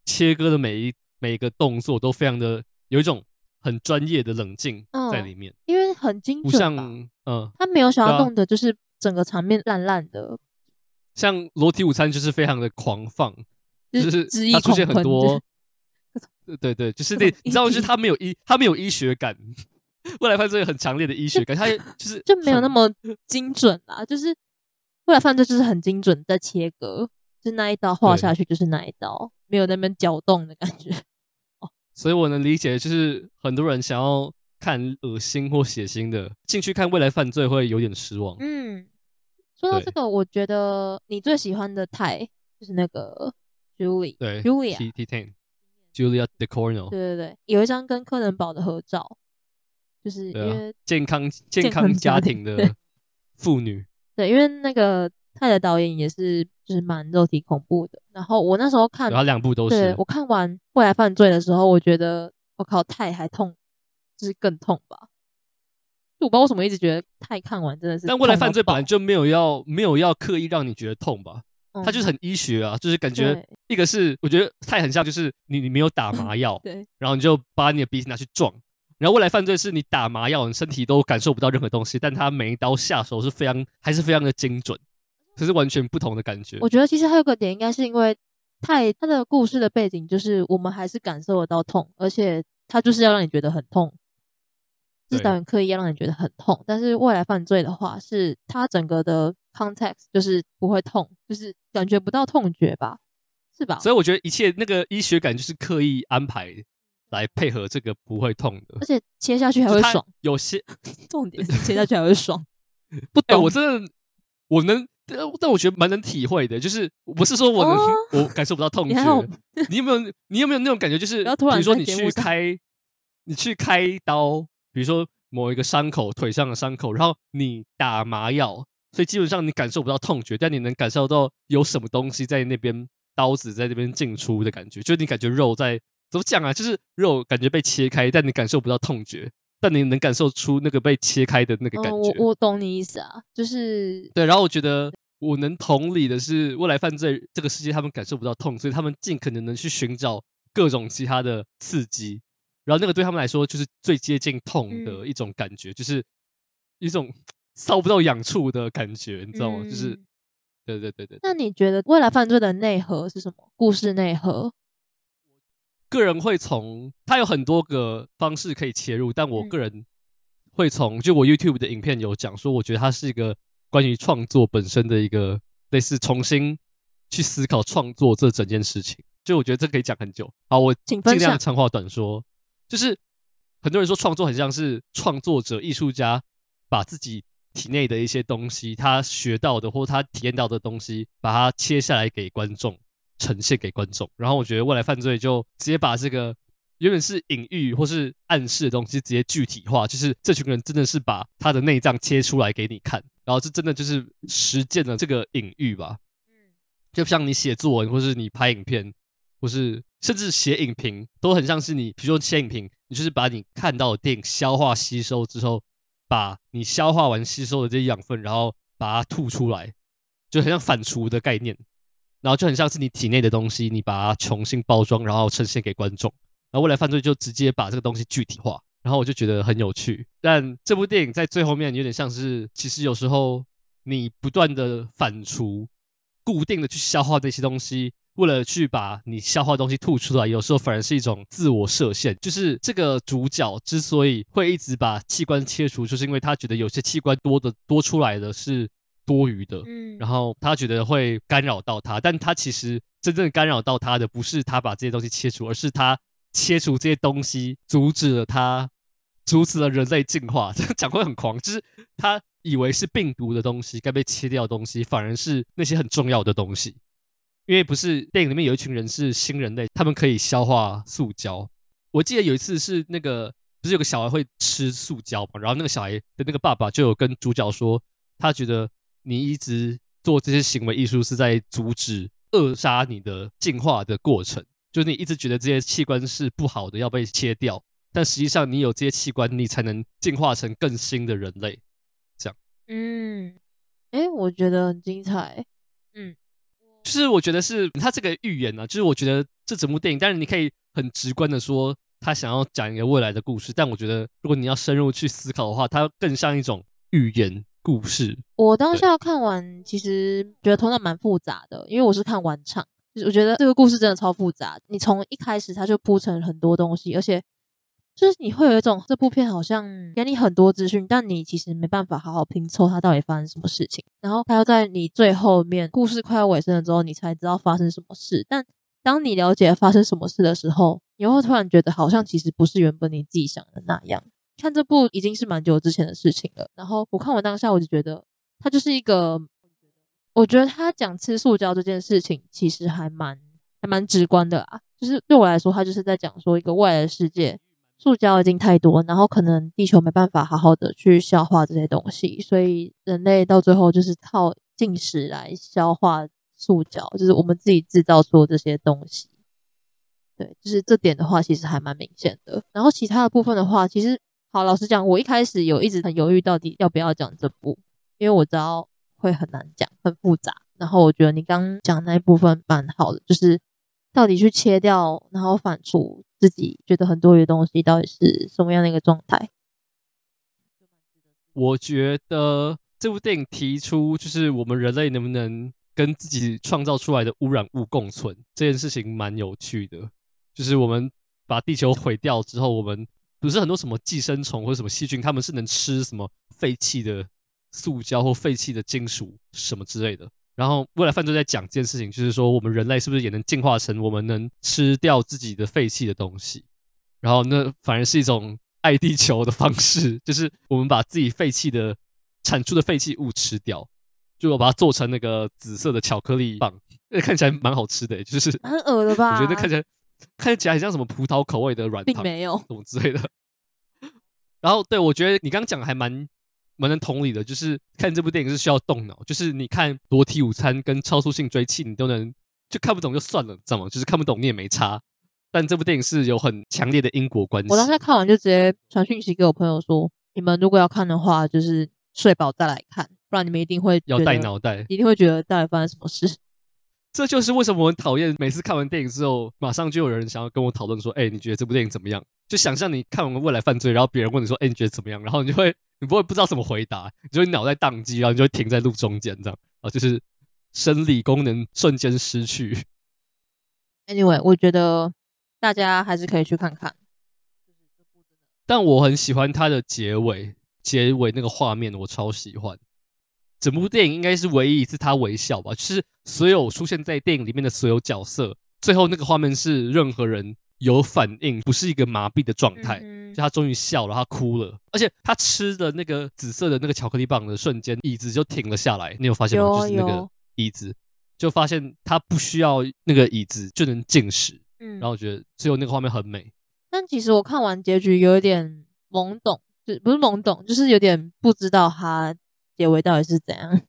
切割的每一每一个动作都非常的有一种很专业的冷静在里面，嗯、因为很精准，不像嗯，他没有想要弄的就是整个场面烂烂的。像裸体午餐就是非常的狂放，就是就是它出现很多，对对，就是那你知道，就是他没有医，他没有医学感，未来犯罪很强烈的医学感，他就是就没有那么精准啦，就是未来犯罪就是很精准的切割，就那一刀划下去就是那一刀，没有那边搅动的感觉。哦，所以我能理解，就是很多人想要看恶心或血腥的，进去看未来犯罪会有点失望。嗯。说到这个，我觉得你最喜欢的泰就是那个 Julie，对，Julia T Ten Julia DeCorno，对对对，有一张跟柯能堡的合照，就是因为健康健康家庭的妇女，对，因为那个泰的导演也是就是蛮肉体恐怖的，然后我那时候看，然后两部都是，我看完《未来犯罪》的时候，我觉得我靠，泰还痛，就是更痛吧。我不知道为什么一直觉得太看完真的是，但未来犯罪本来就没有要没有要刻意让你觉得痛吧？嗯、他就是很医学啊，就是感觉一个是我觉得太很像，就是你你没有打麻药，对，然后你就把你的鼻子拿去撞，然后未来犯罪是你打麻药，你身体都感受不到任何东西，但他每一刀下手是非常还是非常的精准，这是完全不同的感觉。我觉得其实还有个点，应该是因为太他的故事的背景就是我们还是感受得到痛，而且他就是要让你觉得很痛。是导演刻意要让你觉得很痛，但是未来犯罪的话，是它整个的 context 就是不会痛，就是感觉不到痛觉吧，是吧？所以我觉得一切那个医学感就是刻意安排来配合这个不会痛的，而且切下去还会爽。有些 重点是切下去还会爽，不懂、欸、我真的我能，但我觉得蛮能体会的，就是不是说我能、哦、我感受不到痛觉，你，你有没有你有没有那种感觉？就是比如说你去开你去开刀。比如说某一个伤口，腿上的伤口，然后你打麻药，所以基本上你感受不到痛觉，但你能感受到有什么东西在那边，刀子在那边进出的感觉，就是你感觉肉在怎么讲啊？就是肉感觉被切开，但你感受不到痛觉，但你能感受出那个被切开的那个感觉。哦、我我懂你意思啊，就是对。然后我觉得我能同理的是，未来犯罪这个世界他们感受不到痛，所以他们尽可能能去寻找各种其他的刺激。然后那个对他们来说就是最接近痛的一种感觉，嗯、就是一种 搔不到痒处的感觉，你知道吗？嗯、就是，对对对对。那你觉得未来犯罪的内核是什么？故事内核？个人会从它有很多个方式可以切入，但我个人会从就我 YouTube 的影片有讲说，我觉得它是一个关于创作本身的一个类似重新去思考创作这整件事情。就我觉得这可以讲很久。好，我尽量长话短说。就是很多人说创作很像是创作者、艺术家把自己体内的一些东西，他学到的或他体验到的东西，把它切下来给观众呈现给观众。然后我觉得未来犯罪就直接把这个原本是隐喻或是暗示的东西直接具体化，就是这群人真的是把他的内脏切出来给你看，然后这真的就是实践了这个隐喻吧。嗯，就像你写作文或是你拍影片。或是甚至写影评都很像是你，比如说写影评，你就是把你看到的电影消化吸收之后，把你消化完吸收的这些养分，然后把它吐出来，就很像反刍的概念，然后就很像是你体内的东西，你把它重新包装，然后呈现给观众。然后未来犯罪就直接把这个东西具体化，然后我就觉得很有趣。但这部电影在最后面有点像是，其实有时候你不断的反刍，固定的去消化这些东西。为了去把你消化的东西吐出来，有时候反而是一种自我设限。就是这个主角之所以会一直把器官切除，就是因为他觉得有些器官多的多出来的是多余的，嗯，然后他觉得会干扰到他。但他其实真正干扰到他的不是他把这些东西切除，而是他切除这些东西阻止了他，阻止了人类进化。这 讲会很狂，就是他以为是病毒的东西该被切掉的东西，反而是那些很重要的东西。因为不是电影里面有一群人是新人类，他们可以消化塑胶。我记得有一次是那个不是有个小孩会吃塑胶嘛，然后那个小孩的那个爸爸就有跟主角说，他觉得你一直做这些行为艺术是在阻止扼杀你的进化的过程，就是你一直觉得这些器官是不好的要被切掉，但实际上你有这些器官，你才能进化成更新的人类。这样，嗯，哎，我觉得很精彩。嗯，就是我觉得是他这个预言呢、啊，就是我觉得这整部电影，当然你可以很直观的说他想要讲一个未来的故事，但我觉得如果你要深入去思考的话，它更像一种预言故事。我当下看完，其实觉得头脑蛮复杂的，因为我是看完场。我觉得这个故事真的超复杂，你从一开始它就铺成很多东西，而且就是你会有一种这部片好像给你很多资讯，但你其实没办法好好拼凑它到底发生什么事情。然后它要在你最后面故事快要尾声了之后，你才知道发生什么事。但当你了解发生什么事的时候，你会突然觉得好像其实不是原本你自己想的那样。看这部已经是蛮久之前的事情了，然后我看完当下我就觉得它就是一个。我觉得他讲吃塑胶这件事情，其实还蛮还蛮直观的啊。就是对我来说，他就是在讲说一个未来的世界，塑胶已经太多，然后可能地球没办法好好的去消化这些东西，所以人类到最后就是靠进食来消化塑胶，就是我们自己制造出这些东西。对，就是这点的话，其实还蛮明显的。然后其他的部分的话，其实好老实讲，我一开始有一直很犹豫，到底要不要讲这部，因为我知道。会很难讲，很复杂。然后我觉得你刚讲那部分蛮好的，就是到底去切掉，然后反刍自己觉得很多余的东西，到底是什么样的一个状态？我觉得这部电影提出，就是我们人类能不能跟自己创造出来的污染物共存这件事情，蛮有趣的。就是我们把地球毁掉之后，我们不是很多什么寄生虫或者什么细菌，他们是能吃什么废弃的。塑胶或废弃的金属什么之类的，然后未来犯罪在讲这件事情，就是说我们人类是不是也能进化成我们能吃掉自己的废弃的东西？然后那反而是一种爱地球的方式，就是我们把自己废弃的产出的废弃物吃掉，就我把它做成那个紫色的巧克力棒，那看起来蛮好吃的，就是蛮恶的吧？我觉得看起来看起来很像什么葡萄口味的软糖，并没有什么之类的。然后对，我觉得你刚刚讲的还蛮。蛮能同理的，就是看这部电影是需要动脑，就是你看裸体午餐跟超速性追妻，你都能就看不懂就算了，知道吗？就是看不懂你也没差。但这部电影是有很强烈的因果关系。我当时看完就直接传讯息给我朋友说：“你们如果要看的话，就是睡饱再来看，不然你们一定会要带脑袋，一定会觉得到底发生什么事。”这就是为什么我很讨厌每次看完电影之后，马上就有人想要跟我讨论说：“哎，你觉得这部电影怎么样？”就想象你看完了《未来犯罪》，然后别人问你说：“哎，你觉得怎么样？”然后你就会。你不会不知道怎么回答，你就会脑袋宕机，然后你就会停在路中间这样啊，就是生理功能瞬间失去。Anyway，我觉得大家还是可以去看看。但我很喜欢它的结尾，结尾那个画面我超喜欢。整部电影应该是唯一一次他微笑吧，就是所有出现在电影里面的所有角色，最后那个画面是任何人有反应，不是一个麻痹的状态。嗯就他终于笑了，他哭了，而且他吃的那个紫色的那个巧克力棒的瞬间，椅子就停了下来。你有发现吗？就是那个椅子，就发现他不需要那个椅子就能进食。嗯，然后我觉得最后那个画面很美。但其实我看完结局有一点懵懂，就不是懵懂，就是有点不知道他结尾到底是怎样。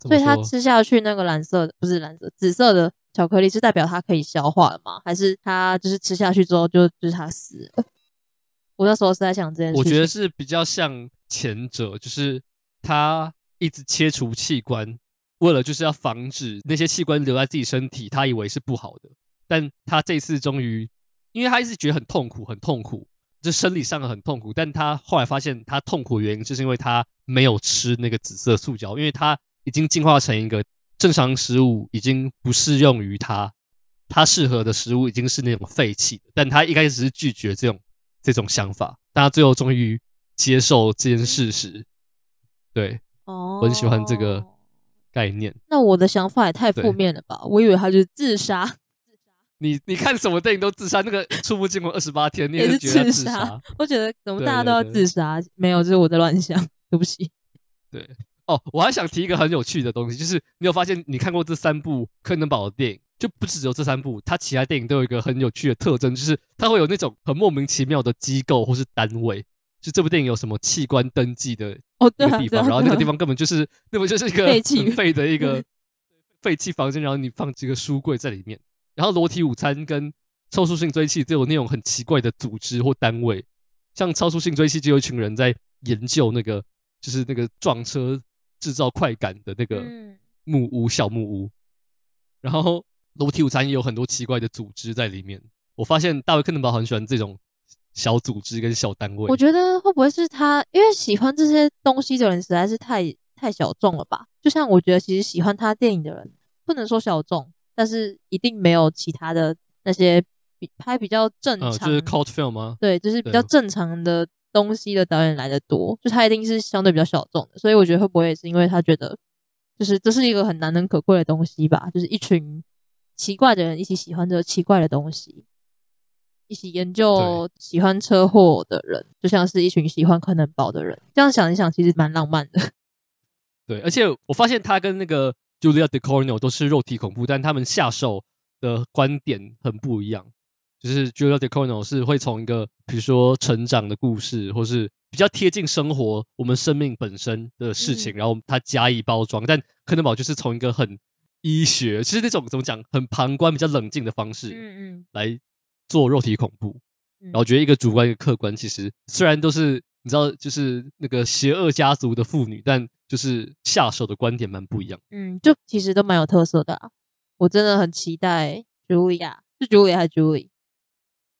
所以他吃下去那个蓝色的，不是蓝色，紫色的巧克力是代表它可以消化了吗？还是它就是吃下去之后就就是他死了？我那时候是在想这件事，我觉得是比较像前者，就是他一直切除器官，为了就是要防止那些器官留在自己身体，他以为是不好的。但他这次终于，因为他一直觉得很痛苦，很痛苦，就生理上的很痛苦。但他后来发现，他痛苦的原因就是因为他没有吃那个紫色塑胶，因为他已经进化成一个正常食物，已经不适用于他，他适合的食物已经是那种废弃的。但他一开始是拒绝这种。这种想法，但他最后终于接受这件事实。对，哦，我很喜欢这个概念。那我的想法也太负面了吧？我以为他就是自杀。你你看什么电影都自杀？那个 《触目惊魂二十八天》你也是觉得自杀？我觉得怎么大家都要自杀？没有，这是我在乱想。对不起。对，哦，我还想提一个很有趣的东西，就是你有发现你看过这三部柯南堡的电影？就不只有这三部，它其他电影都有一个很有趣的特征，就是它会有那种很莫名其妙的机构或是单位。就这部电影有什么器官登记的一个地方，然后那个地方根本就是那不就是一个废的一个废弃房间，然后你放几个书柜在里面。然后裸体午餐跟超速性追击都有那种很奇怪的组织或单位，像超速性追击就有一群人在研究那个，就是那个撞车制造快感的那个木屋、小木屋，然后楼梯午餐也有很多奇怪的组织在里面。我发现大卫·柯南堡很喜欢这种小组织跟小单位。我觉得会不会是他，因为喜欢这些东西的人实在是太太小众了吧？就像我觉得，其实喜欢他电影的人不能说小众，但是一定没有其他的那些比拍比较正常，嗯、就是 cult film 吗？对，就是比较正常的东西的导演来的多，就他一定是相对比较小众的。所以我觉得会不会也是因为他觉得，就是这是一个很难能可贵的东西吧？就是一群奇怪的人一起喜欢这个奇怪的东西。一起研究喜欢车祸的人，就像是一群喜欢柯南堡的人。这样想一想，其实蛮浪漫的。对，而且我发现他跟那个 Julia Ducournau 都是肉体恐怖，但他们下手的观点很不一样。就是 Julia Ducournau 是会从一个比如说成长的故事，或是比较贴近生活、我们生命本身的事情，嗯、然后他加以包装。但柯南堡就是从一个很医学，其实那种怎么讲，很旁观、比较冷静的方式，嗯嗯，来。做肉体恐怖，然后我觉得一个主观一个客观，其实虽然都是你知道，就是那个邪恶家族的妇女，但就是下手的观点蛮不一样。嗯，就其实都蛮有特色的啊。我真的很期待 Julia，是 Julia 还是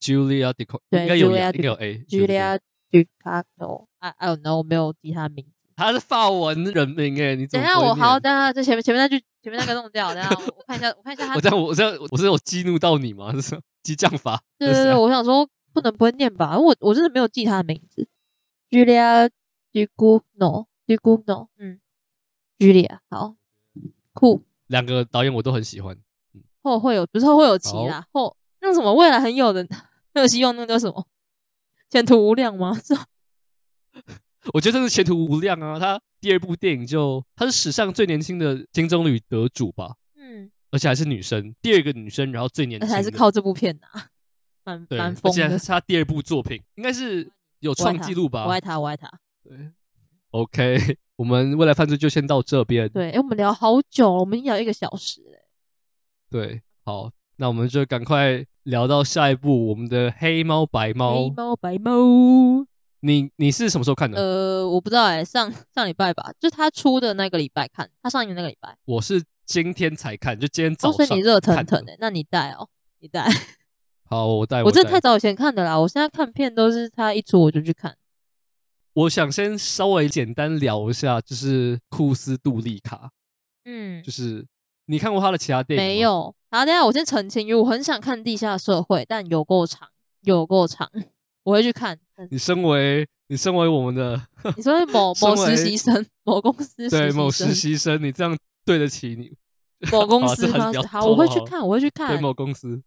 Julie？Julia Ducournau 对，应该有 Julia 应该有 A。Julia Ducournau，I I don't know，我没有记他名字。他是法文人名哎，你等一下我好，等下这前面前面那句前面那个弄掉，等下我看一下，我看一下他。我这样我这样我是有激怒到你吗？是激将法？对对对，我想说不能不会念吧，我我真的没有记他的名字。Julia Ducournau，Ducournau，嗯，Julia，好，酷。两个导演我都很喜欢。后会有不是后会有期啦，后那什么未来很有的很 有希望，那个叫什么？前途无量吗？是。我觉得真是前途无量啊！他第二部电影就他是史上最年轻的金棕榈得主吧？嗯，而且还是女生，第二个女生，然后最年轻，还是靠这部片呐、啊，蛮对蛮疯的。而且是他第二部作品，应该是有创纪录吧？我爱他，我爱他。对，OK，我们未来犯罪就先到这边。对，哎，我们聊好久，我们已经聊一个小时嘞。对，好，那我们就赶快聊到下一部，我们的黑猫白猫，黑猫白猫。你你是什么时候看的？呃，我不知道哎、欸，上上礼拜吧，就他出的那个礼拜看，他上映的那个礼拜。我是今天才看，就今天早上。哦、所以你热腾腾的，那你带哦，你带。好，我带。我真的太早以前看的啦，我现在看片都是他一出我就去看。我想先稍微简单聊一下，就是库斯杜利卡。嗯，就是你看过他的其他电影没有？好，等下我先澄清，因为我很想看《地下社会》，但有够长，有够长。我会去看。你身为你身为我们的，你身为某 某实习生，某公司对某实习生，你这样对得起你某公 司吗？好，我会去看，我会去 看。对某公司，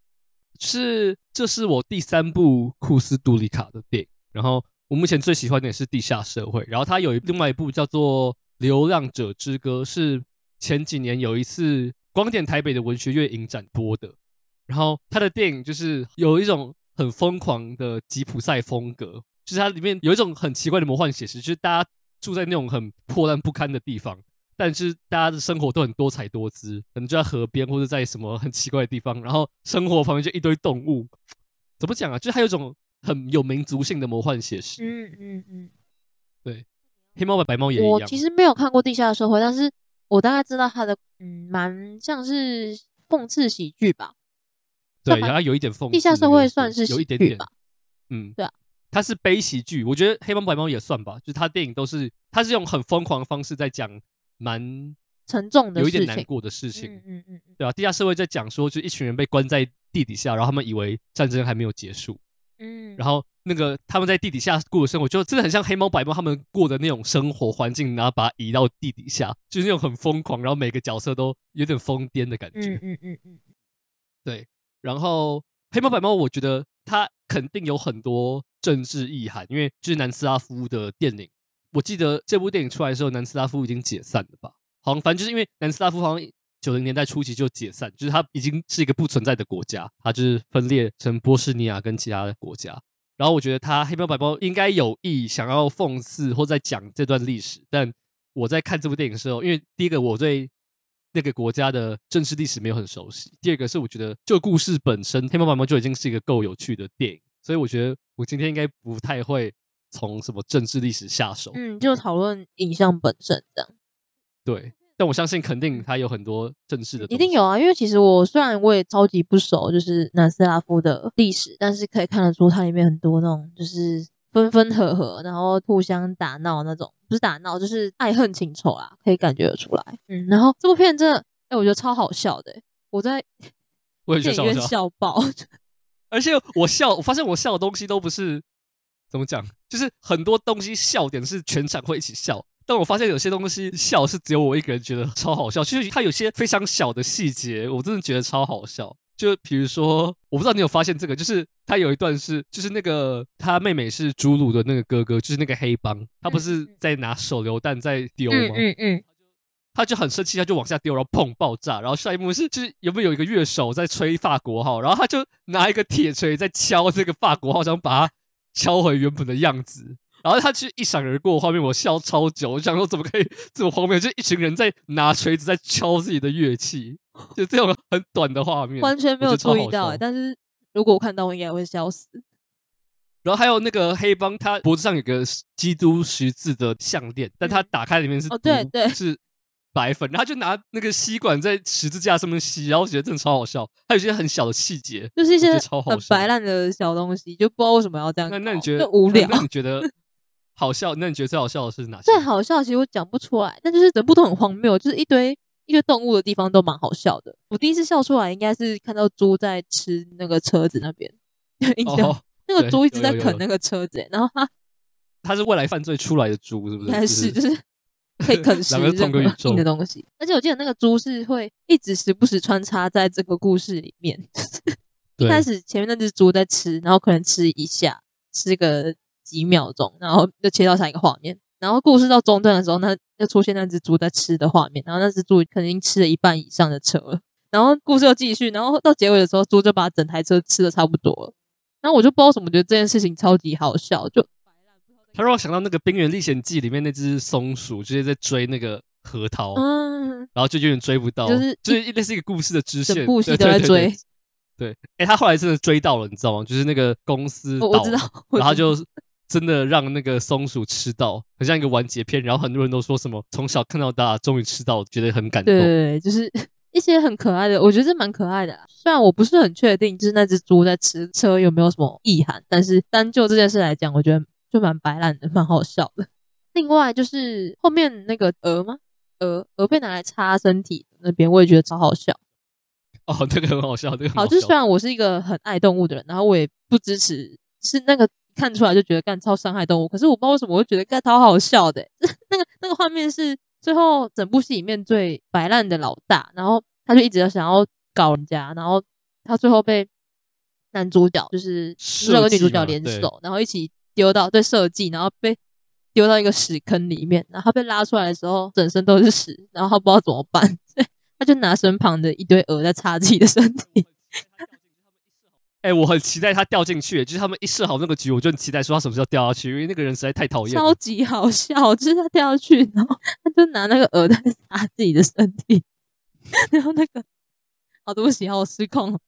是这是我第三部库斯杜里卡的电影。然后我目前最喜欢的也是《地下社会》，然后他有一另外一部叫做《流浪者之歌》，是前几年有一次光点台北的文学月影展播的。然后他的电影就是有一种。很疯狂的吉普赛风格，就是它里面有一种很奇怪的魔幻写实，就是大家住在那种很破烂不堪的地方，但是大家的生活都很多彩多姿，可能就在河边或者在什么很奇怪的地方，然后生活旁边就一堆动物，怎么讲啊？就是还有一种很有民族性的魔幻写实。嗯嗯嗯，对，黑猫白白猫也一样。我其实没有看过《地下社会》，但是我大概知道他的，嗯，蛮像是讽刺喜剧吧。对，然后有一点讽刺。地下社会算是有一点点吧，嗯，对啊，它是悲喜剧，我觉得黑帮白帮也算吧，就是他电影都是，他是用很疯狂的方式在讲蛮沉重的、有一点难过的事情，嗯嗯嗯，对啊，地下社会在讲说，就一群人被关在地底下，然后他们以为战争还没有结束，嗯，然后那个他们在地底下过的生活，就真的很像黑猫白猫他们过的那种生活环境，然后把它移到地底下，就是那种很疯狂，然后每个角色都有点疯癫的感觉，嗯嗯嗯嗯，对。然后黑猫白猫，我觉得它肯定有很多政治意涵，因为就是南斯拉夫的电影。我记得这部电影出来的时候，南斯拉夫已经解散了吧？好像反正就是因为南斯拉夫好像九零年代初期就解散，就是它已经是一个不存在的国家，它就是分裂成波士尼亚跟其他的国家。然后我觉得它黑猫白猫应该有意想要讽刺或在讲这段历史，但我在看这部电影的时候，因为第一个我对。那个国家的政治历史没有很熟悉。第二个是我觉得这个故事本身《黑猫白猫》就已经是一个够有趣的电影，所以我觉得我今天应该不太会从什么政治历史下手。嗯，就讨论影像本身这样。对。但我相信，肯定他有很多正式的，一定有啊。因为其实我虽然我也超级不熟，就是南斯拉夫的历史，但是可以看得出它里面很多那种就是分分合合，然后互相打闹那种，不是打闹，就是爱恨情仇啊，可以感觉得出来。嗯，然后这部片真的，哎、欸，我觉得超好笑的、欸，我在 电影院笑 爆，而且我笑，我发现我笑的东西都不是怎么讲，就是很多东西笑点是全场会一起笑。但我发现有些东西笑是只有我一个人觉得超好笑，就是它有些非常小的细节，我真的觉得超好笑。就比如说，我不知道你有发现这个，就是他有一段是，就是那个他妹妹是朱鲁的那个哥哥，就是那个黑帮，他不是在拿手榴弹在丢吗？嗯嗯，嗯。他就很生气，他就往下丢，然后砰爆炸。然后下一幕是，就是有没有一个乐手在吹法国号，然后他就拿一个铁锤在敲这个法国号，想把它敲回原本的样子。然后他去一闪而过画面，我笑超久。我想说，怎么可以这么荒谬？就一群人在拿锤子在敲自己的乐器，就这种很短的画面，完全没有注意到。但是如果我看到，我应该会笑死。然后还有那个黑帮，他脖子上有个基督十字的项链，但他打开里面是哦，对对，是白粉。然后他就拿那个吸管在十字架上面吸，然后我觉得真的超好笑。还有一些很小的细节，就是一些很白烂的小东西，就不知道为什么要这样。那那你觉得无聊？那你觉得？好笑？那你觉得最好笑的是哪些？最好笑，其实我讲不出来，但就是整部都很荒谬，就是一堆一堆动物的地方都蛮好笑的。我第一次笑出来，应该是看到猪在吃那个车子那边，哦、那个猪一直在啃那个车子，然后它 它是未来犯罪出来的猪，是不是？应该是，就是可以啃食任何硬的东西。而且我记得那个猪是会一直时不时穿插在这个故事里面。一开始前面那只猪在吃，然后可能吃一下，吃个。几秒钟，然后就切到下一个画面，然后故事到中段的时候，那又出现那只猪在吃的画面，然后那只猪肯定吃了一半以上的车了，然后故事又继续，然后到结尾的时候，猪就把整台车吃的差不多了，然后我就不知道怎么觉得这件事情超级好笑，就他让我想到那个《冰原历险记》里面那只松鼠，就是在追那个核桃，嗯，然后就有点追不到，就是就是那是一个故事的支线，整部戏都在追，对，哎，他后来真的追到了，你知道吗？就是那个公司，我知道，然后就。真的让那个松鼠吃到，很像一个完结篇。然后很多人都说什么从小看到大，终于吃到，觉得很感动。对，就是 一些很可爱的，我觉得这蛮可爱的。虽然我不是很确定，就是那只猪在吃车有没有什么意涵，但是单就这件事来讲，我觉得就蛮白烂的，蛮好笑的。另外就是后面那个鹅吗？鹅鹅被拿来擦身体那边，我也觉得超好笑。哦，这个很好笑，这个好，好。就是虽然我是一个很爱动物的人，然后我也不支持是那个。看出来就觉得干超伤害动物，可是我不知道为什么我会觉得干超好笑的、欸。那个那个画面是最后整部戏里面最摆烂的老大，然后他就一直想要搞人家，然后他最后被男主角就是两个女主角联手，然后一起丢到对设计，然后被丢到一个屎坑里面，然后他被拉出来的时候整身都是屎，然后他不知道怎么办，所以他就拿身旁的一堆鹅在擦自己的身体。哎、欸，我很期待他掉进去，就是他们一设好那个局，我就很期待说他什么时候掉下去，因为那个人实在太讨厌了。超级好笑，就是他掉下去，然后他就拿那个鹅在擦自己的身体，然后那个，好对不起，好失控。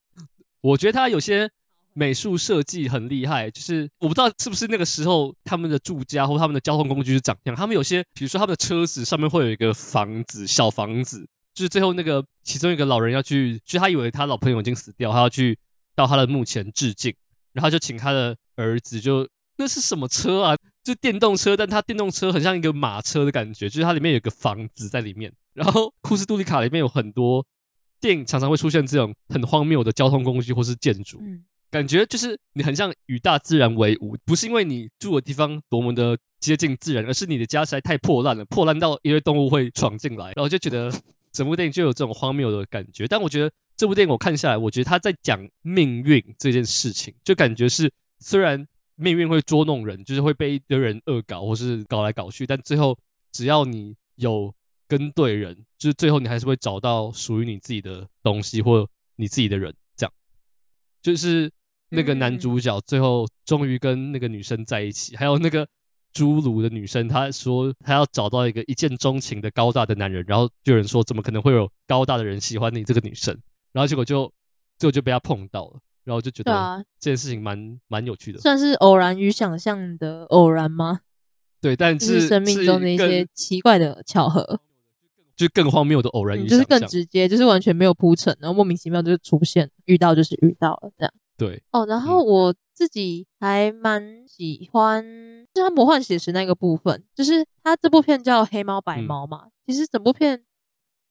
我觉得他有些美术设计很厉害，就是我不知道是不是那个时候他们的住家或他们的交通工具是长这样。他们有些，比如说他们的车子上面会有一个房子，小房子，就是最后那个其中一个老人要去，就他以为他老朋友已经死掉，他要去。到他的墓前致敬，然后就请他的儿子就，那是什么车啊？就电动车，但他电动车很像一个马车的感觉，就是它里面有个房子在里面。然后 库斯杜里卡里面有很多电影，常常会出现这种很荒谬的交通工具或是建筑，嗯，感觉就是你很像与大自然为伍，不是因为你住的地方多么的接近自然，而是你的家实在太破烂了，破烂到一堆动物会闯进来，然后就觉得 整部电影就有这种荒谬的感觉。但我觉得。这部电影我看下来，我觉得他在讲命运这件事情，就感觉是虽然命运会捉弄人，就是会被一堆人恶搞或是搞来搞去，但最后只要你有跟对人，就是最后你还是会找到属于你自己的东西或你自己的人。这样，就是那个男主角最后终于跟那个女生在一起，还有那个侏儒的女生，她说她要找到一个一见钟情的高大的男人，然后就有人说怎么可能会有高大的人喜欢你这个女生？然后结果就最后就被他碰到了，然后就觉得这件事情蛮蛮有趣的，算是偶然与想象的偶然吗？对，但是，是生命中的一些奇怪的巧合，就更荒谬的偶然与想象，就是更直接，就是完全没有铺陈，然后莫名其妙就出现，遇到就是遇到了这样。对哦，然后我自己还蛮喜欢，就是他魔幻写实那个部分，就是他这部片叫《黑猫白猫》嘛。嗯、其实整部片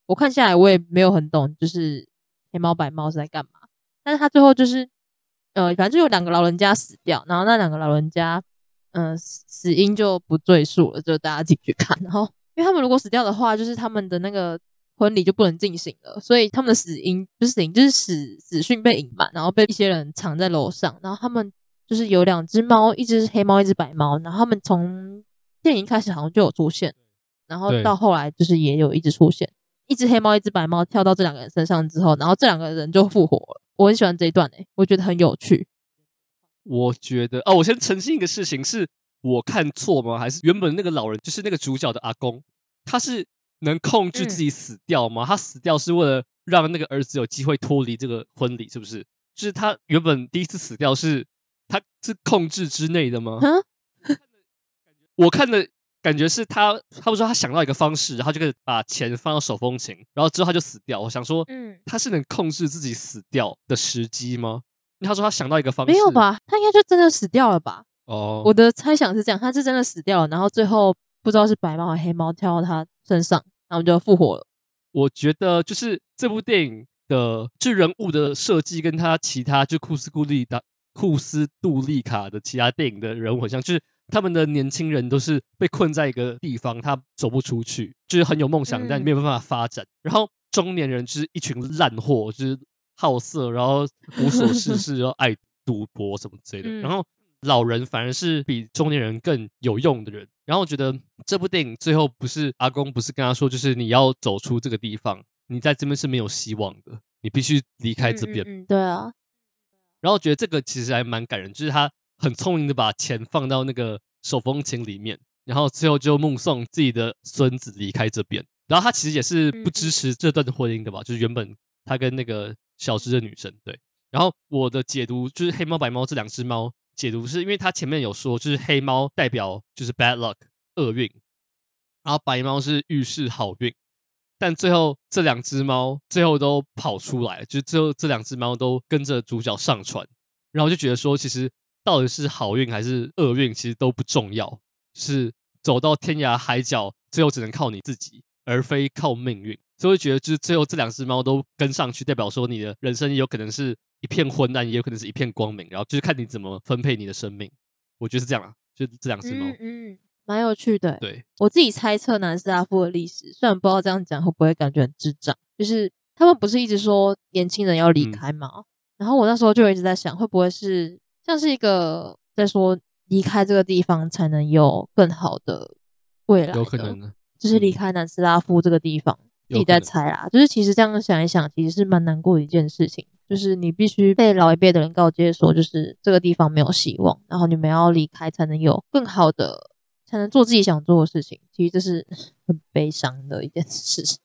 我看下来，我也没有很懂，就是黑猫白猫是在干嘛。但是他最后就是，呃，反正就有两个老人家死掉，然后那两个老人家，嗯、呃，死因就不赘述了，就大家自己去看。然后，因为他们如果死掉的话，就是他们的那个。婚礼就不能进行了，所以他们的死因不是死因，就是死死讯被隐瞒，然后被一些人藏在楼上。然后他们就是有两只猫，一只是黑猫，一只白猫。然后他们从电影开始好像就有出现，然后到后来就是也有一直出现，一只黑猫，一只白猫跳到这两个人身上之后，然后这两个人就复活了。我很喜欢这一段诶、欸，我觉得很有趣。我觉得哦，我先澄清一个事情，是我看错吗？还是原本那个老人就是那个主角的阿公，他是？能控制自己死掉吗？嗯、他死掉是为了让那个儿子有机会脱离这个婚礼，是不是？就是他原本第一次死掉是，他是控制之内的吗？嗯、我看的感觉是他，他不说他想到一个方式，然后就可以把钱放到手风琴，然后之后他就死掉。我想说，嗯，他是能控制自己死掉的时机吗？他说他想到一个方式，没有吧？他应该就真的死掉了吧？哦，我的猜想是这样，他是真的死掉了，然后最后。不知道是白猫还是黑猫跳到他身上，然后就复活了。我觉得就是这部电影的就人物的设计，跟他其他就库斯库利的库斯杜利卡的其他电影的人物很像，就是他们的年轻人都是被困在一个地方，他走不出去，就是很有梦想，但没有办法发展。嗯、然后中年人就是一群烂货，就是好色，然后无所事事，然后爱赌博什么之类的。嗯、然后老人反而是比中年人更有用的人。然后我觉得这部电影最后不是阿公不是跟他说，就是你要走出这个地方，你在这边是没有希望的，你必须离开这边。嗯嗯、对啊。然后我觉得这个其实还蛮感人，就是他很聪明的把钱放到那个手风琴里面，然后最后就目送自己的孙子离开这边。然后他其实也是不支持这段婚姻的吧？就是原本他跟那个小只的女生对。然后我的解读就是黑猫白猫这两只猫。解读是因为他前面有说，就是黑猫代表就是 bad luck 厄运，然后白猫是预示好运，但最后这两只猫最后都跑出来，就是最后这两只猫都跟着主角上船，然后就觉得说，其实到底是好运还是厄运，其实都不重要，是走到天涯海角，最后只能靠你自己，而非靠命运。所以我觉得，就是最后这两只猫都跟上去，代表说你的人生有可能是。一片昏暗，也有可能是一片光明，然后就是看你怎么分配你的生命。我觉得是这样啊，就这两只猫，嗯，嗯，蛮有趣的。对，我自己猜测南斯拉夫的历史，虽然不知道这样讲会不会感觉很智障，就是他们不是一直说年轻人要离开吗？嗯、然后我那时候就一直在想，会不会是像是一个在说离开这个地方才能有更好的未来？有可能呢，就是离开南斯拉夫这个地方。自己在猜啦，就是其实这样想一想，其实是蛮难过的一件事情。就是你必须被老一辈的人告诫说，就是这个地方没有希望，然后你们要离开才能有更好的，才能做自己想做的事情。其实这是 很悲伤的一件事情。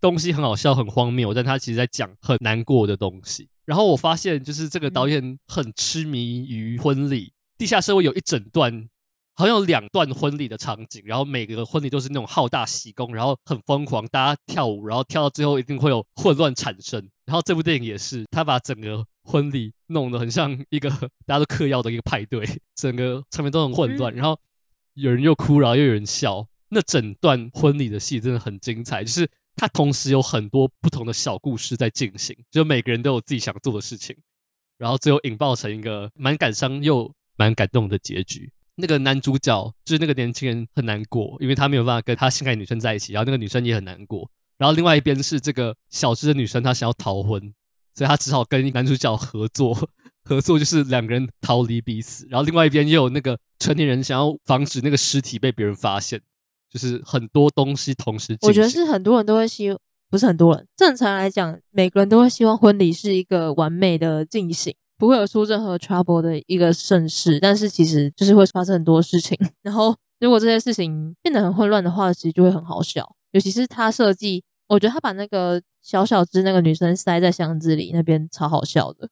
东西很好笑，很荒谬，但他其实在讲很难过的东西。然后我发现，就是这个导演很痴迷于婚礼，地下社会有一整段。好像有两段婚礼的场景，然后每个婚礼都是那种浩大喜功，然后很疯狂，大家跳舞，然后跳到最后一定会有混乱产生。然后这部电影也是，他把整个婚礼弄得很像一个大家都嗑药的一个派对，整个场面都很混乱，然后有人又哭，然后又有人笑。那整段婚礼的戏真的很精彩，就是它同时有很多不同的小故事在进行，就每个人都有自己想做的事情，然后最后引爆成一个蛮感伤又蛮感动的结局。那个男主角就是那个年轻人很难过，因为他没有办法跟他心爱的女生在一起，然后那个女生也很难过。然后另外一边是这个小只的女生，她想要逃婚，所以她只好跟男主角合作，合作就是两个人逃离彼此。然后另外一边又有那个成年人想要防止那个尸体被别人发现，就是很多东西同时。我觉得是很多人都会希，不是很多人，正常来讲，每个人都会希望婚礼是一个完美的进行。不会有出任何 trouble 的一个盛世，但是其实就是会发生很多事情。然后如果这些事情变得很混乱的话，其实就会很好笑。尤其是他设计，我觉得他把那个小小只那个女生塞在箱子里那边超好笑的。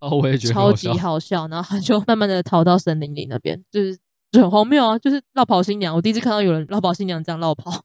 哦，我也觉得超级好笑。然后他就慢慢的逃到森林里那边，就是就很荒谬啊，就是绕跑新娘。我第一次看到有人绕跑新娘这样绕跑，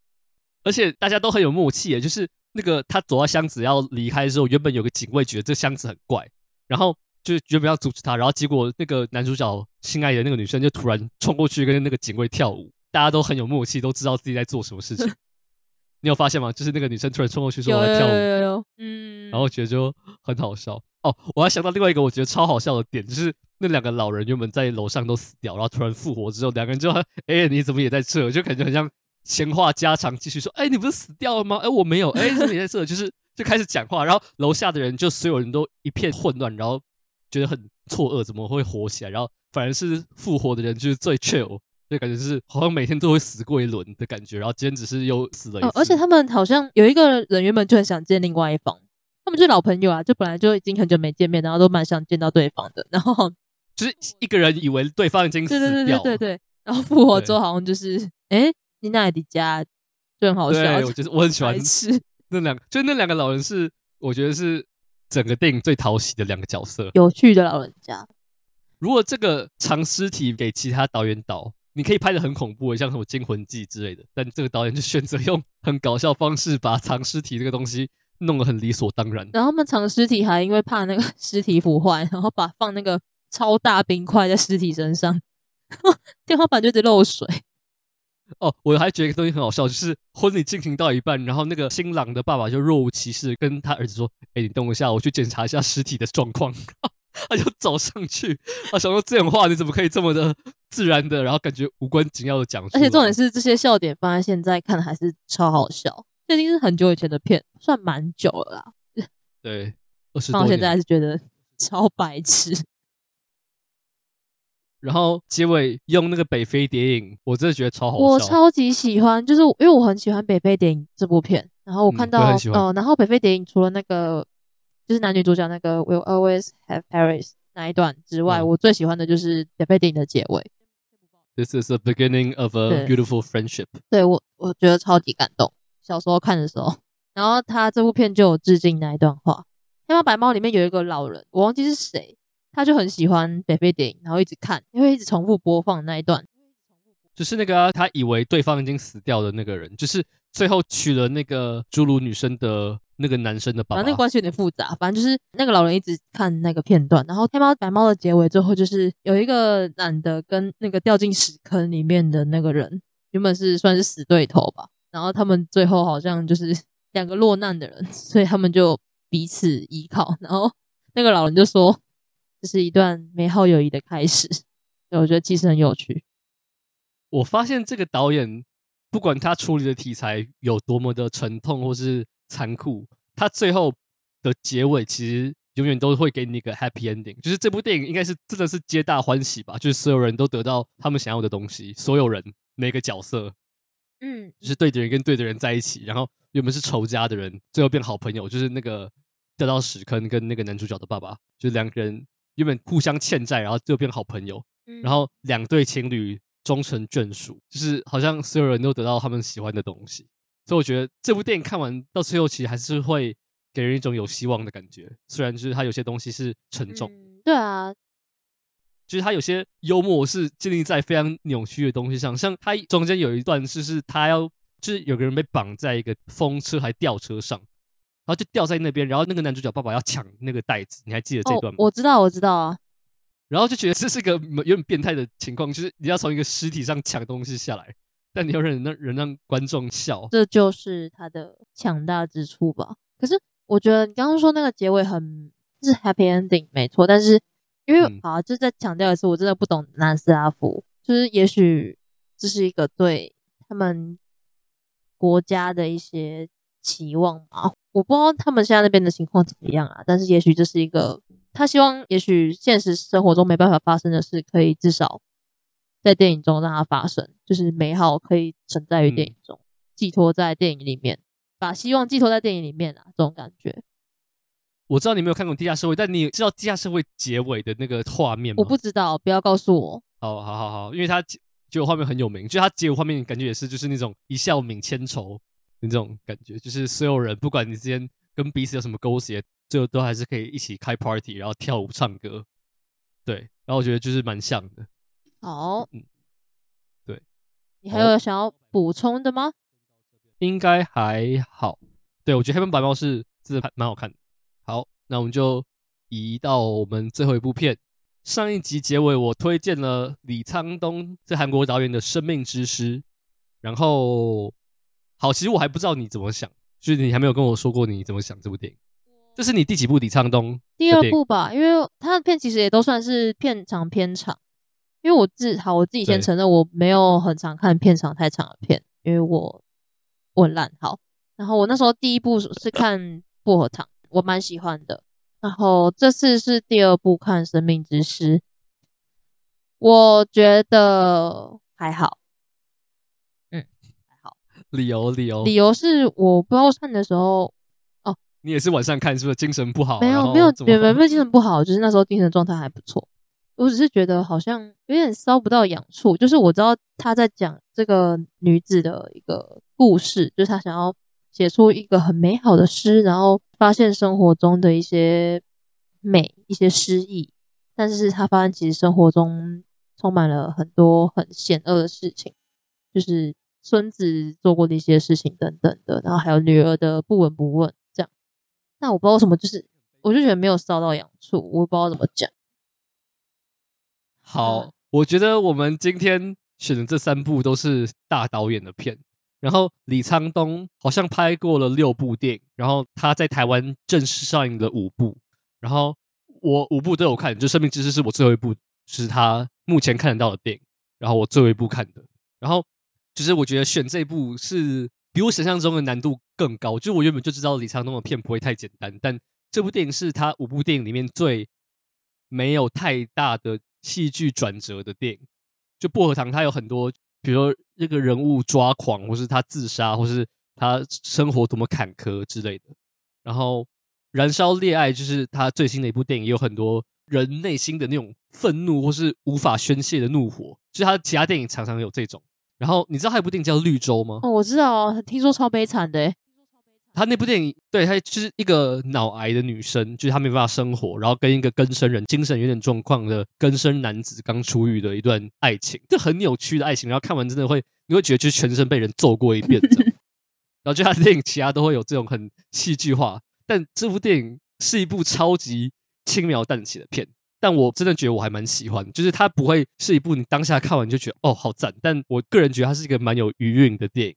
而且大家都很有默契诶，就是那个他走到箱子要离开的时候，原本有个警卫觉得这箱子很怪。然后就原本要阻止他，然后结果那个男主角心爱的那个女生就突然冲过去跟那个警卫跳舞，大家都很有默契，都知道自己在做什么事情。你有发现吗？就是那个女生突然冲过去说我在跳舞，有有有有，嗯，然后觉得就很好笑。哦，我还想到另外一个我觉得超好笑的点，就是那两个老人原本在楼上都死掉，然后突然复活之后，两个人就 哎你怎么也在这？就感觉很像闲话家常，继续说哎你不是死掉了吗？哎我没有，哎你在这？就是。就开始讲话，然后楼下的人就所有人都一片混乱，然后觉得很错愕，怎么会活起来？然后反而是复活的人就是最 chill，就感觉是好像每天都会死过一轮的感觉。然后今天只是又死了一次。而且他们好像有一个人原本就很想见另外一方，他们就是老朋友啊，就本来就已经很久没见面，然后都蛮想见到对方的。然后就是一个人以为对方已经死掉了，对对对对对，然后复活之后好像就是哎，你那里家就很好笑，对，我就是我很喜欢吃。那两就那两个老人是，我觉得是整个电影最讨喜的两个角色，有趣的老人家。如果这个藏尸体给其他导演导，你可以拍的很恐怖，像什么《惊魂记》之类的。但这个导演就选择用很搞笑方式把藏尸体这个东西弄得很理所当然。然后他们藏尸体还因为怕那个 尸体腐坏，然后把放那个超大冰块在尸体身上，天花板就一直漏水。哦，我还觉得一个东西很好笑，就是婚礼进行到一半，然后那个新郎的爸爸就若无其事跟他儿子说：“哎，你等我一下，我去检查一下尸体的状况。”他就走上去，啊，想说这种话你怎么可以这么的自然的，然后感觉无关紧要的讲。而且重点是这些笑点放在现在看还是超好笑，这已经是很久以前的片，算蛮久了啦。对，放到现在还是觉得超白痴。然后结尾用那个北非谍影，我真的觉得超好笑。我超级喜欢，就是因为我很喜欢北非谍影这部片。然后我看到，哦、嗯呃，然后北非谍影除了那个就是男女主角那个 We'll always have Paris 那一段之外，嗯、我最喜欢的就是北非谍影的结尾。This is the beginning of a beautiful friendship 对。对我，我觉得超级感动。小时候看的时候，然后他这部片就有致敬那一段话。《黑猫白猫》里面有一个老人，我忘记是谁。他就很喜欢北非电影，然后一直看，因为一直重复播放那一段，就是那个、啊、他以为对方已经死掉的那个人，就是最后娶了那个侏儒女生的那个男生的爸爸。反正那个关系有点复杂，反正就是那个老人一直看那个片段，然后黑猫白猫的结尾最后就是有一个男的跟那个掉进屎坑里面的那个人，原本是算是死对头吧，然后他们最后好像就是两个落难的人，所以他们就彼此依靠，然后那个老人就说。这是一段美好友谊的开始，所以我觉得其实很有趣。我发现这个导演，不管他处理的题材有多么的沉痛或是残酷，他最后的结尾其实永远都会给你一个 happy ending。就是这部电影应该是真的是皆大欢喜吧，就是所有人都得到他们想要的东西，所有人每个角色，嗯，就是对的人跟对的人在一起，然后原本是仇家的人，最后变好朋友，就是那个掉到屎坑跟那个男主角的爸爸，就是两个人。原本互相欠债，然后就变好朋友，嗯、然后两对情侣终成眷属，就是好像所有人都得到他们喜欢的东西，所以我觉得这部电影看完到最后，其实还是会给人一种有希望的感觉。虽然就是它有些东西是沉重，嗯、对啊，就是它有些幽默是建立在非常扭曲的东西上，像它中间有一段就是他要，就是有个人被绑在一个风车还吊车上。然后就掉在那边，然后那个男主角爸爸要抢那个袋子，你还记得这段吗？哦，我知道，我知道啊。然后就觉得这是个有点变态的情况，就是你要从一个尸体上抢东西下来，但你要让人让观众笑，这就是他的强大之处吧。可是我觉得你刚刚说那个结尾很是 happy ending 没错，但是因为、嗯、好，就再强调一次，我真的不懂南斯拉夫，就是也许这是一个对他们国家的一些期望嘛。我不知道他们现在那边的情况怎么样啊，但是也许这是一个他希望，也许现实生活中没办法发生的事，可以至少在电影中让它发生，就是美好可以存在于电影中，寄托在电影里面，把希望寄托在电影里面啊，这种感觉。我知道你没有看过《地下社会》，但你知道《地下社会》结尾的那个画面吗？我不知道，不要告诉我。好好好好，因为他结尾画面很有名，就他结尾画面感觉也是就是那种一笑泯千愁的那种感觉，就是所有人不管你之间跟彼此有什么勾结，最后都还是可以一起开 party，然后跳舞唱歌。对，然后我觉得就是蛮像的。好，嗯，对，你还有想要补充的吗？应该还好。对，我觉得《黑帮白猫》是真的还蛮好看的。好，那我们就移到我们最后一部片。上一集结尾我推荐了李沧东这韩国导演的《生命之诗》，然后好，其实我还不知道你怎么想，就是你还没有跟我说过你怎么想这部电影。这是你第几部李沧东？第二部吧，因为他的片其实也都算是片长片长。因为我自好，我自己先承认我没有很常看片长太长的片，因为我我很烂。好，然后我那时候第一部是看《薄荷糖》，我蛮喜欢的。然后这次是第二部看《生命之诗》，我觉得还好，嗯，还好。理由理由理由是我不知道看的时候，哦，你也是晚上看，是不是精神不好？没有没有没有没有精神不好，就是那时候精神状态还不错。我只是觉得好像有点搔不到痒处，就是我知道他在讲这个女子的一个故事，就是他想要写出一个很美好的诗，然后发现生活中的一些美、一些诗意，但是他发现其实生活中充满了很多很险恶的事情，就是孙子做过的一些事情等等的，然后还有女儿的不闻不问这样。但我不知道为什么，就是我就觉得没有搔到痒处，我不知道怎么讲。好，我觉得我们今天选的这三部都是大导演的片，然后李沧东好像拍过了六部电影，然后他在台湾正式上映了五部，然后我五部都有看，就《生命之诗》是我最后一部，是他目前看得到的电影，然后我最后一部看的，然后就是我觉得选这部是比我想象中的难度更高，就我原本就知道李沧东的片不会太简单，但这部电影是他五部电影里面最没有太大的。戏剧转折的电影，就薄荷糖，它有很多，比如说这个人物抓狂，或是他自杀，或是他生活多么坎坷之类的。然后燃烧烈爱就是他最新的一部电影，也有很多人内心的那种愤怒或是无法宣泄的怒火，就是他其他电影常常有这种。然后你知道还有部电影叫《绿洲》吗？哦，我知道，听说超悲惨的。他那部电影，对，他就是一个脑癌的女生，就是她没办法生活，然后跟一个更生人，精神有点状况的更生男子刚出狱的一段爱情，这很扭曲的爱情。然后看完真的会，你会觉得就是全身被人揍过一遍这样。然后就他的电影，其他都会有这种很戏剧化，但这部电影是一部超级轻描淡写的片。但我真的觉得我还蛮喜欢，就是它不会是一部你当下看完就觉得哦好赞，但我个人觉得它是一个蛮有余韵的电影。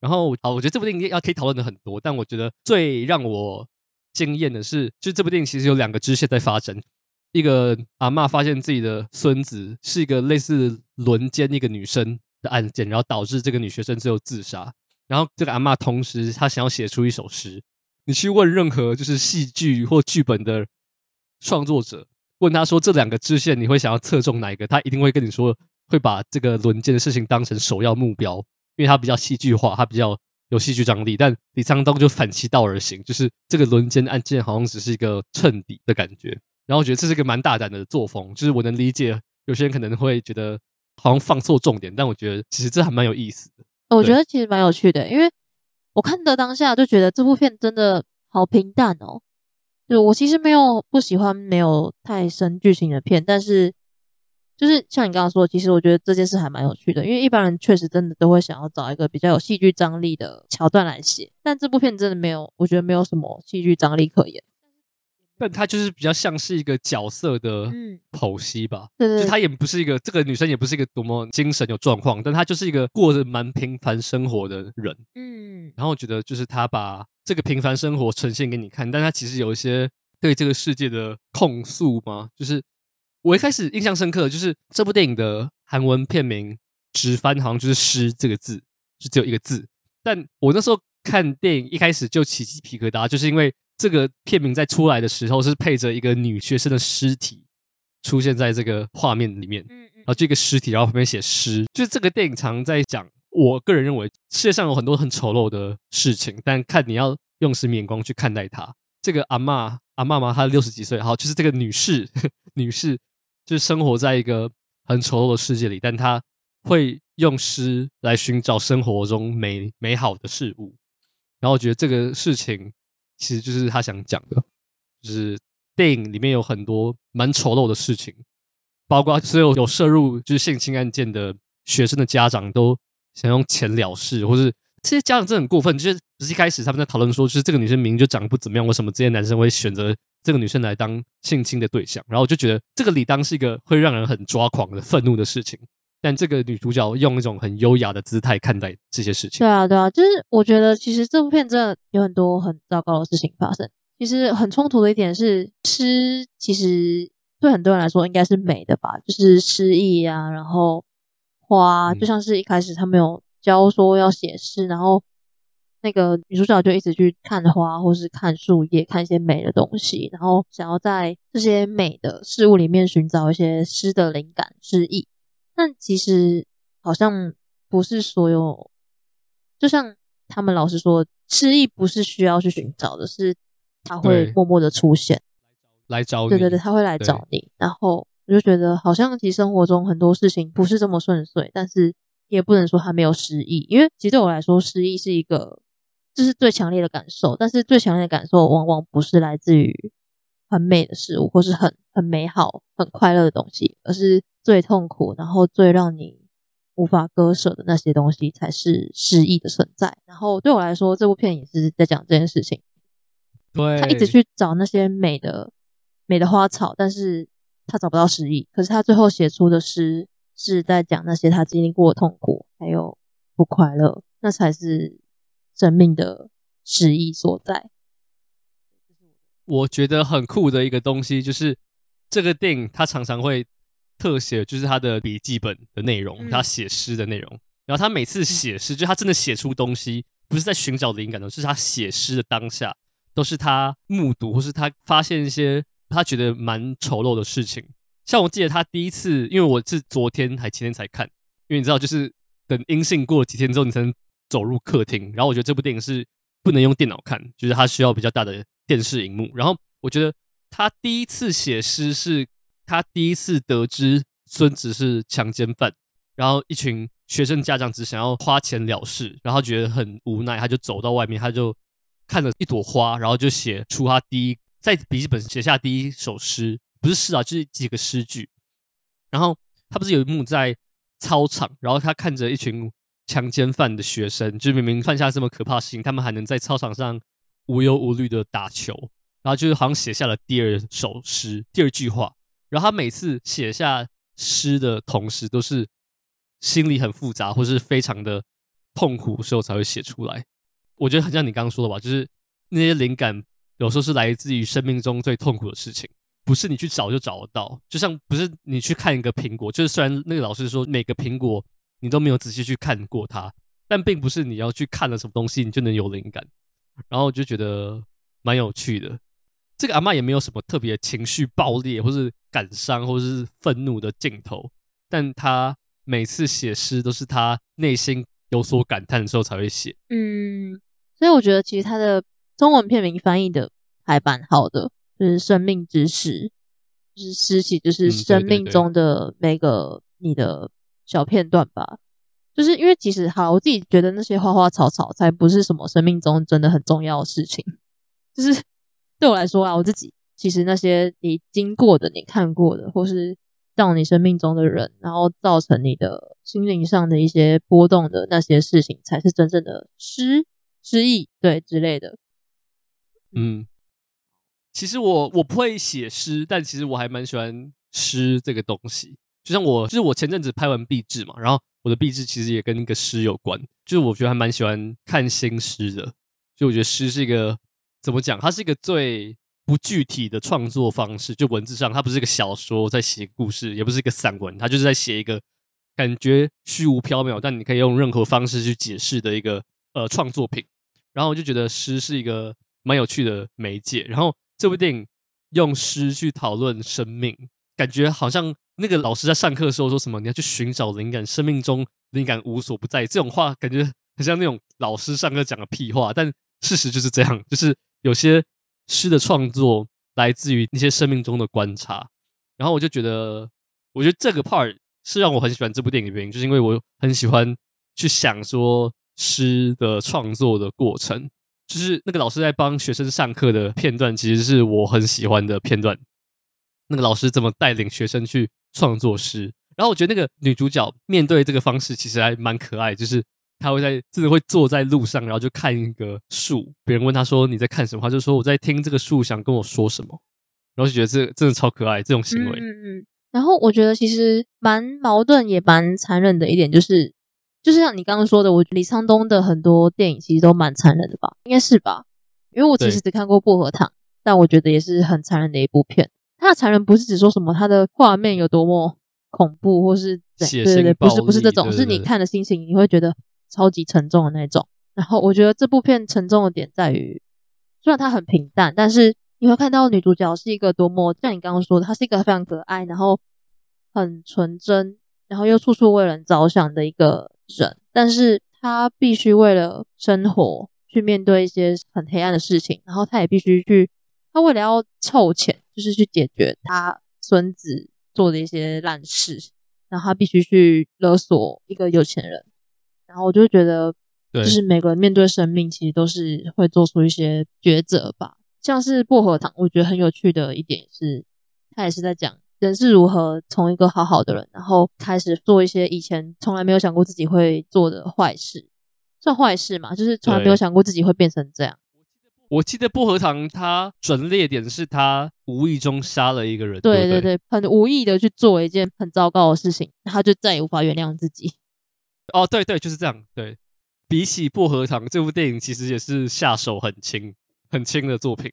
然后，好，我觉得这部电影要可以讨论的很多，但我觉得最让我惊艳的是，就这部电影其实有两个支线在发生。一个阿嬷发现自己的孙子是一个类似轮奸一个女生的案件，然后导致这个女学生最后自杀。然后这个阿嬷同时她想要写出一首诗。你去问任何就是戏剧或剧本的创作者，问他说这两个支线你会想要侧重哪一个，他一定会跟你说会把这个轮奸的事情当成首要目标。因为它比较戏剧化，它比较有戏剧张力，但李沧东就反其道而行，就是这个轮奸案件好像只是一个衬底的感觉。然后我觉得这是一个蛮大胆的作风，就是我能理解有些人可能会觉得好像放错重点，但我觉得其实这还蛮有意思的。我觉得其实蛮有趣的，因为我看的当下就觉得这部片真的好平淡哦。我其实没有不喜欢没有太深剧情的片，但是。就是像你刚刚说，其实我觉得这件事还蛮有趣的，因为一般人确实真的都会想要找一个比较有戏剧张力的桥段来写，但这部片真的没有，我觉得没有什么戏剧张力可言。但他就是比较像是一个角色的剖析吧，对对，就他也不是一个这个女生也不是一个多么精神有状况，但她就是一个过着蛮平凡生活的人，嗯，然后我觉得就是他把这个平凡生活呈现给你看，但他其实有一些对这个世界的控诉嘛，就是。我一开始印象深刻的就是这部电影的韩文片名直翻好像就是“诗”这个字，就只有一个字。但我那时候看电影一开始就起鸡皮疙瘩，就是因为这个片名在出来的时候是配着一个女学生的尸体出现在这个画面里面，然后这个尸体，然后旁边写“诗”，就是这个电影常在讲。我个人认为世界上有很多很丑陋的事情，但看你要用什么眼光去看待它。这个阿嬷阿嬷嘛，她六十几岁，好，就是这个女士，女士就是生活在一个很丑陋的世界里，但她会用诗来寻找生活中美美好的事物。然后我觉得这个事情其实就是他想讲的，就是电影里面有很多蛮丑陋的事情，包括所有有涉入就是性侵案件的学生的家长都想用钱了事，或是。这些家长真的很过分，就是不是一开始他们在讨论说，就是这个女生明明就长得不怎么样，为什么这些男生会选择这个女生来当性侵的对象？然后我就觉得这个理当是一个会让人很抓狂的愤怒的事情，但这个女主角用一种很优雅的姿态看待这些事情。对啊，对啊，就是我觉得其实这部片真的有很多很糟糕的事情发生。其实很冲突的一点是，诗其实对很多人来说应该是美的吧，就是诗意啊，然后花，就像是一开始他没有。教说要写诗，然后那个女主角就一直去看花，或是看树叶，看一些美的东西，然后想要在这些美的事物里面寻找一些诗的灵感、诗意。但其实好像不是所有，就像他们老师说，失忆不是需要去寻找的，是他会默默的出现，来找你。对对对，他会来找你。然后我就觉得，好像其实生活中很多事情不是这么顺遂，但是。也不能说他没有失忆，因为其实对我来说，失忆是一个，这是最强烈的感受。但是最强烈的感受，往往不是来自于很美的事物，或是很很美好、很快乐的东西，而是最痛苦，然后最让你无法割舍的那些东西，才是诗意的存在。然后对我来说，这部片也是在讲这件事情。对，他一直去找那些美的美的花草，但是他找不到诗意。可是他最后写出的诗。是在讲那些他经历过的痛苦，还有不快乐，那才是生命的诗意所在。我觉得很酷的一个东西，就是这个电影它常常会特写，就是他的笔记本的内容，他写诗的内容。然后他每次写诗，就他真的写出东西，不是在寻找灵感的，是他写诗的当下，都是他目睹或是他发现一些他觉得蛮丑陋的事情。像我记得他第一次，因为我是昨天还前天才看，因为你知道，就是等阴性过了几天之后，你才能走入客厅。然后我觉得这部电影是不能用电脑看，就是它需要比较大的电视荧幕。然后我觉得他第一次写诗是他第一次得知孙子是强奸犯，然后一群学生家长只想要花钱了事，然后觉得很无奈，他就走到外面，他就看了一朵花，然后就写出他第一在笔记本写下第一首诗。不是诗啊，就是几个诗句。然后他不是有一幕在操场，然后他看着一群强奸犯的学生，就明明犯下这么可怕的事情，他们还能在操场上无忧无虑的打球，然后就是好像写下了第二首诗，第二句话。然后他每次写下诗的同时，都是心里很复杂或是非常的痛苦的时候才会写出来。我觉得很像你刚刚说的吧，就是那些灵感有时候是来自于生命中最痛苦的事情。不是你去找就找得到，就像不是你去看一个苹果，就是虽然那个老师说每个苹果你都没有仔细去看过它，但并不是你要去看了什么东西你就能有灵感。然后我就觉得蛮有趣的。这个阿嬷也没有什么特别情绪爆裂，或是感伤，或是愤怒的镜头，但她每次写诗都是她内心有所感叹的时候才会写。嗯，所以我觉得其实他的中文片名翻译的还蛮好的。就是生命之诗，就是诗起，就是生命中的每个你的小片段吧。嗯、对对对，就是因为其实好，我自己觉得那些花花草草才不是什么生命中真的很重要的事情。就是对我来说啊，我自己其实那些你经过的、你看过的，或是到你生命中的人，然后造成你的心灵上的一些波动的那些事情，才是真正的诗诗意，对之类的。嗯。其实我我不会写诗，但其实我还蛮喜欢诗这个东西。就像我，就是我前阵子拍完毕制嘛，然后我的壁纸其实也跟一个诗有关。就是我觉得还蛮喜欢看新诗的。就我觉得诗是一个怎么讲？它是一个最不具体的创作方式。就文字上，它不是一个小说在写故事，也不是一个散文，它就是在写一个感觉虚无缥缈，但你可以用任何方式去解释的一个呃创作品。然后我就觉得诗是一个蛮有趣的媒介。然后。这部电影用诗去讨论生命，感觉好像那个老师在上课的时候说什么“你要去寻找灵感，生命中灵感无所不在”这种话，感觉很像那种老师上课讲的屁话。但事实就是这样，就是有些诗的创作来自于那些生命中的观察。然后我就觉得，我觉得这个 part 是让我很喜欢这部电影的原因，就是因为我很喜欢去想说诗的创作的过程，就是那个老师在帮学生上课的片段，其实是我很喜欢的片段。那个老师怎么带领学生去创作师？然后我觉得那个女主角面对这个方式其实还蛮可爱，就是她会在真的会坐在路上，然后就看一个树，别人问她说你在看什么，她就说我在听这个树想跟我说什么，然后就觉得这真的超可爱这种行为。嗯嗯嗯。然后我觉得其实蛮矛盾也蛮残忍的一点就是，就是像你刚刚说的，我李沧东的很多电影其实都蛮残忍的吧？应该是吧？因为我其实只看过《薄荷糖》，但我觉得也是很残忍的一部片。它的残忍不是只说什么他的画面有多么恐怖，或是对对对，不是不是这种，是你看的心情你会觉得超级沉重的那种。然后我觉得这部片沉重的点在于，虽然它很平淡，但是你会看到女主角是一个多么像你刚刚说的，她是一个非常可爱，然后很纯真，然后又处处为人着想的一个人。但是她必须为了生活去面对一些很黑暗的事情，然后她也必须去。她为了要凑钱，就是去解决他孙子做的一些烂事，然后他必须去勒索一个有钱人。然后我就觉得，就是每个人面对生命，其实都是会做出一些抉择吧。像是薄荷糖，我觉得很有趣的一点是，他也是在讲人是如何从一个好好的人，然后开始做一些以前从来没有想过自己会做的坏事，算坏事嘛？就是从来没有想过自己会变成这样。我记得薄荷糖，它转捩点是他无意中杀了一个人，对对对，很无意的去做一件很糟糕的事情，他就再也无法原谅自己。哦，对对，就是这样。对，比起薄荷糖这部电影，其实也是下手很轻、很轻的作品。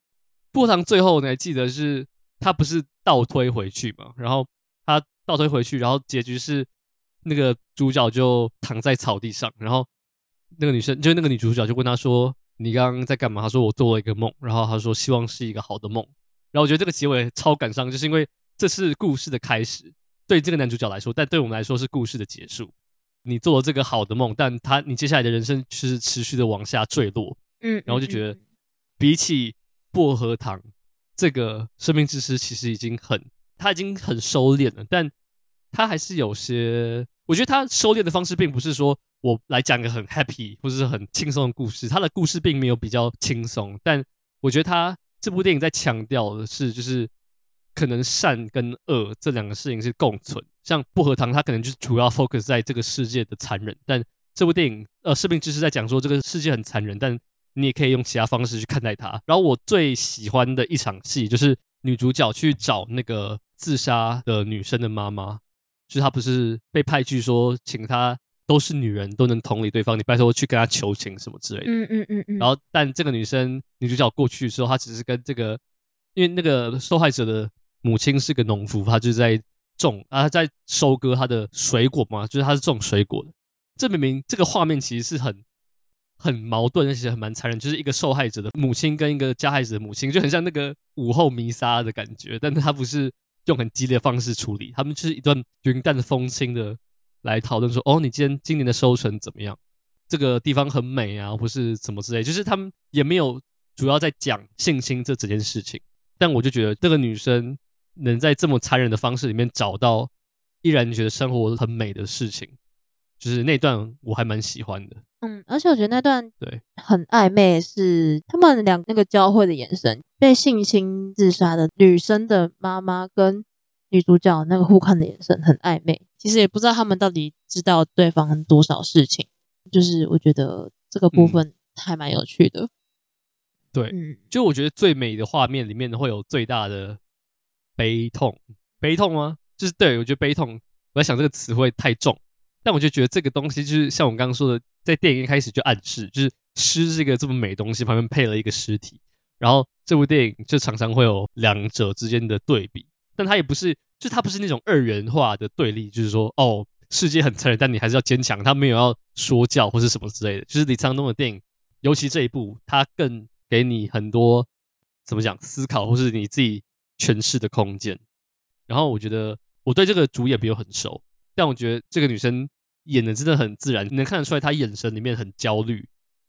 薄荷糖最后呢，还记得是他不是倒推回去嘛？然后他倒推回去，然后结局是那个主角就躺在草地上，然后那个女生，就那个女主角就问他说。你刚刚在干嘛？他说我做了一个梦，然后他说希望是一个好的梦，然后我觉得这个结尾超感伤，就是因为这是故事的开始，对这个男主角来说，但对我们来说是故事的结束。你做了这个好的梦，但他你接下来的人生是持续的往下坠落，嗯，然后就觉得比起薄荷糖这个生命之诗，其实已经很他已经很收敛了，但他还是有些，我觉得他收敛的方式并不是说。我来讲个很 happy 或者是很轻松的故事，他的故事并没有比较轻松，但我觉得他这部电影在强调的是，就是可能善跟恶这两个事情是共存。像薄荷糖，它可能就是主要 focus 在这个世界的残忍，但这部电影呃，生命之是在讲说这个世界很残忍，但你也可以用其他方式去看待它。然后我最喜欢的一场戏就是女主角去找那个自杀的女生的妈妈，就是她不是被派去说请她。都是女人，都能同理对方。你拜托去跟她求情什么之类的。嗯嗯嗯嗯。然后，但这个女生女主角过去的时候，她只是跟这个，因为那个受害者的母亲是个农夫，她就在种啊，在收割她的水果嘛，就是她是种水果的。这明明这个画面其实是很很矛盾，而且很蛮残忍，就是一个受害者的母亲跟一个加害者的母亲，就很像那个午后弥撒的感觉。但她不是用很激烈的方式处理，他们就是一段云淡风轻的。来讨论说，哦，你今天今年的收成怎么样？这个地方很美啊，或是什么之类，就是他们也没有主要在讲性侵这整件事情。但我就觉得这个女生能在这么残忍的方式里面找到依然觉得生活很美的事情，就是那段我还蛮喜欢的。嗯，而且我觉得那段对很暧昧，是他们两那个交汇的眼神，被性侵自杀的女生的妈妈跟。女主角那个互看的眼神很暧昧，其实也不知道他们到底知道对方多少事情。就是我觉得这个部分还蛮有趣的。嗯、对，嗯，就我觉得最美的画面里面会有最大的悲痛，悲痛吗？就是对，我觉得悲痛，我在想这个词汇太重，但我就觉得这个东西就是像我刚刚说的，在电影一开始就暗示，就是诗是一个这么美东西，旁边配了一个尸体，然后这部电影就常常会有两者之间的对比。但他也不是，就他不是那种二元化的对立，就是说，哦，世界很残忍，但你还是要坚强。他没有要说教或是什么之类的。就是李沧东的电影，尤其这一部，他更给你很多怎么讲思考，或是你自己诠释的空间。然后我觉得我对这个主演没有很熟，但我觉得这个女生演的真的很自然，能看得出来她眼神里面很焦虑，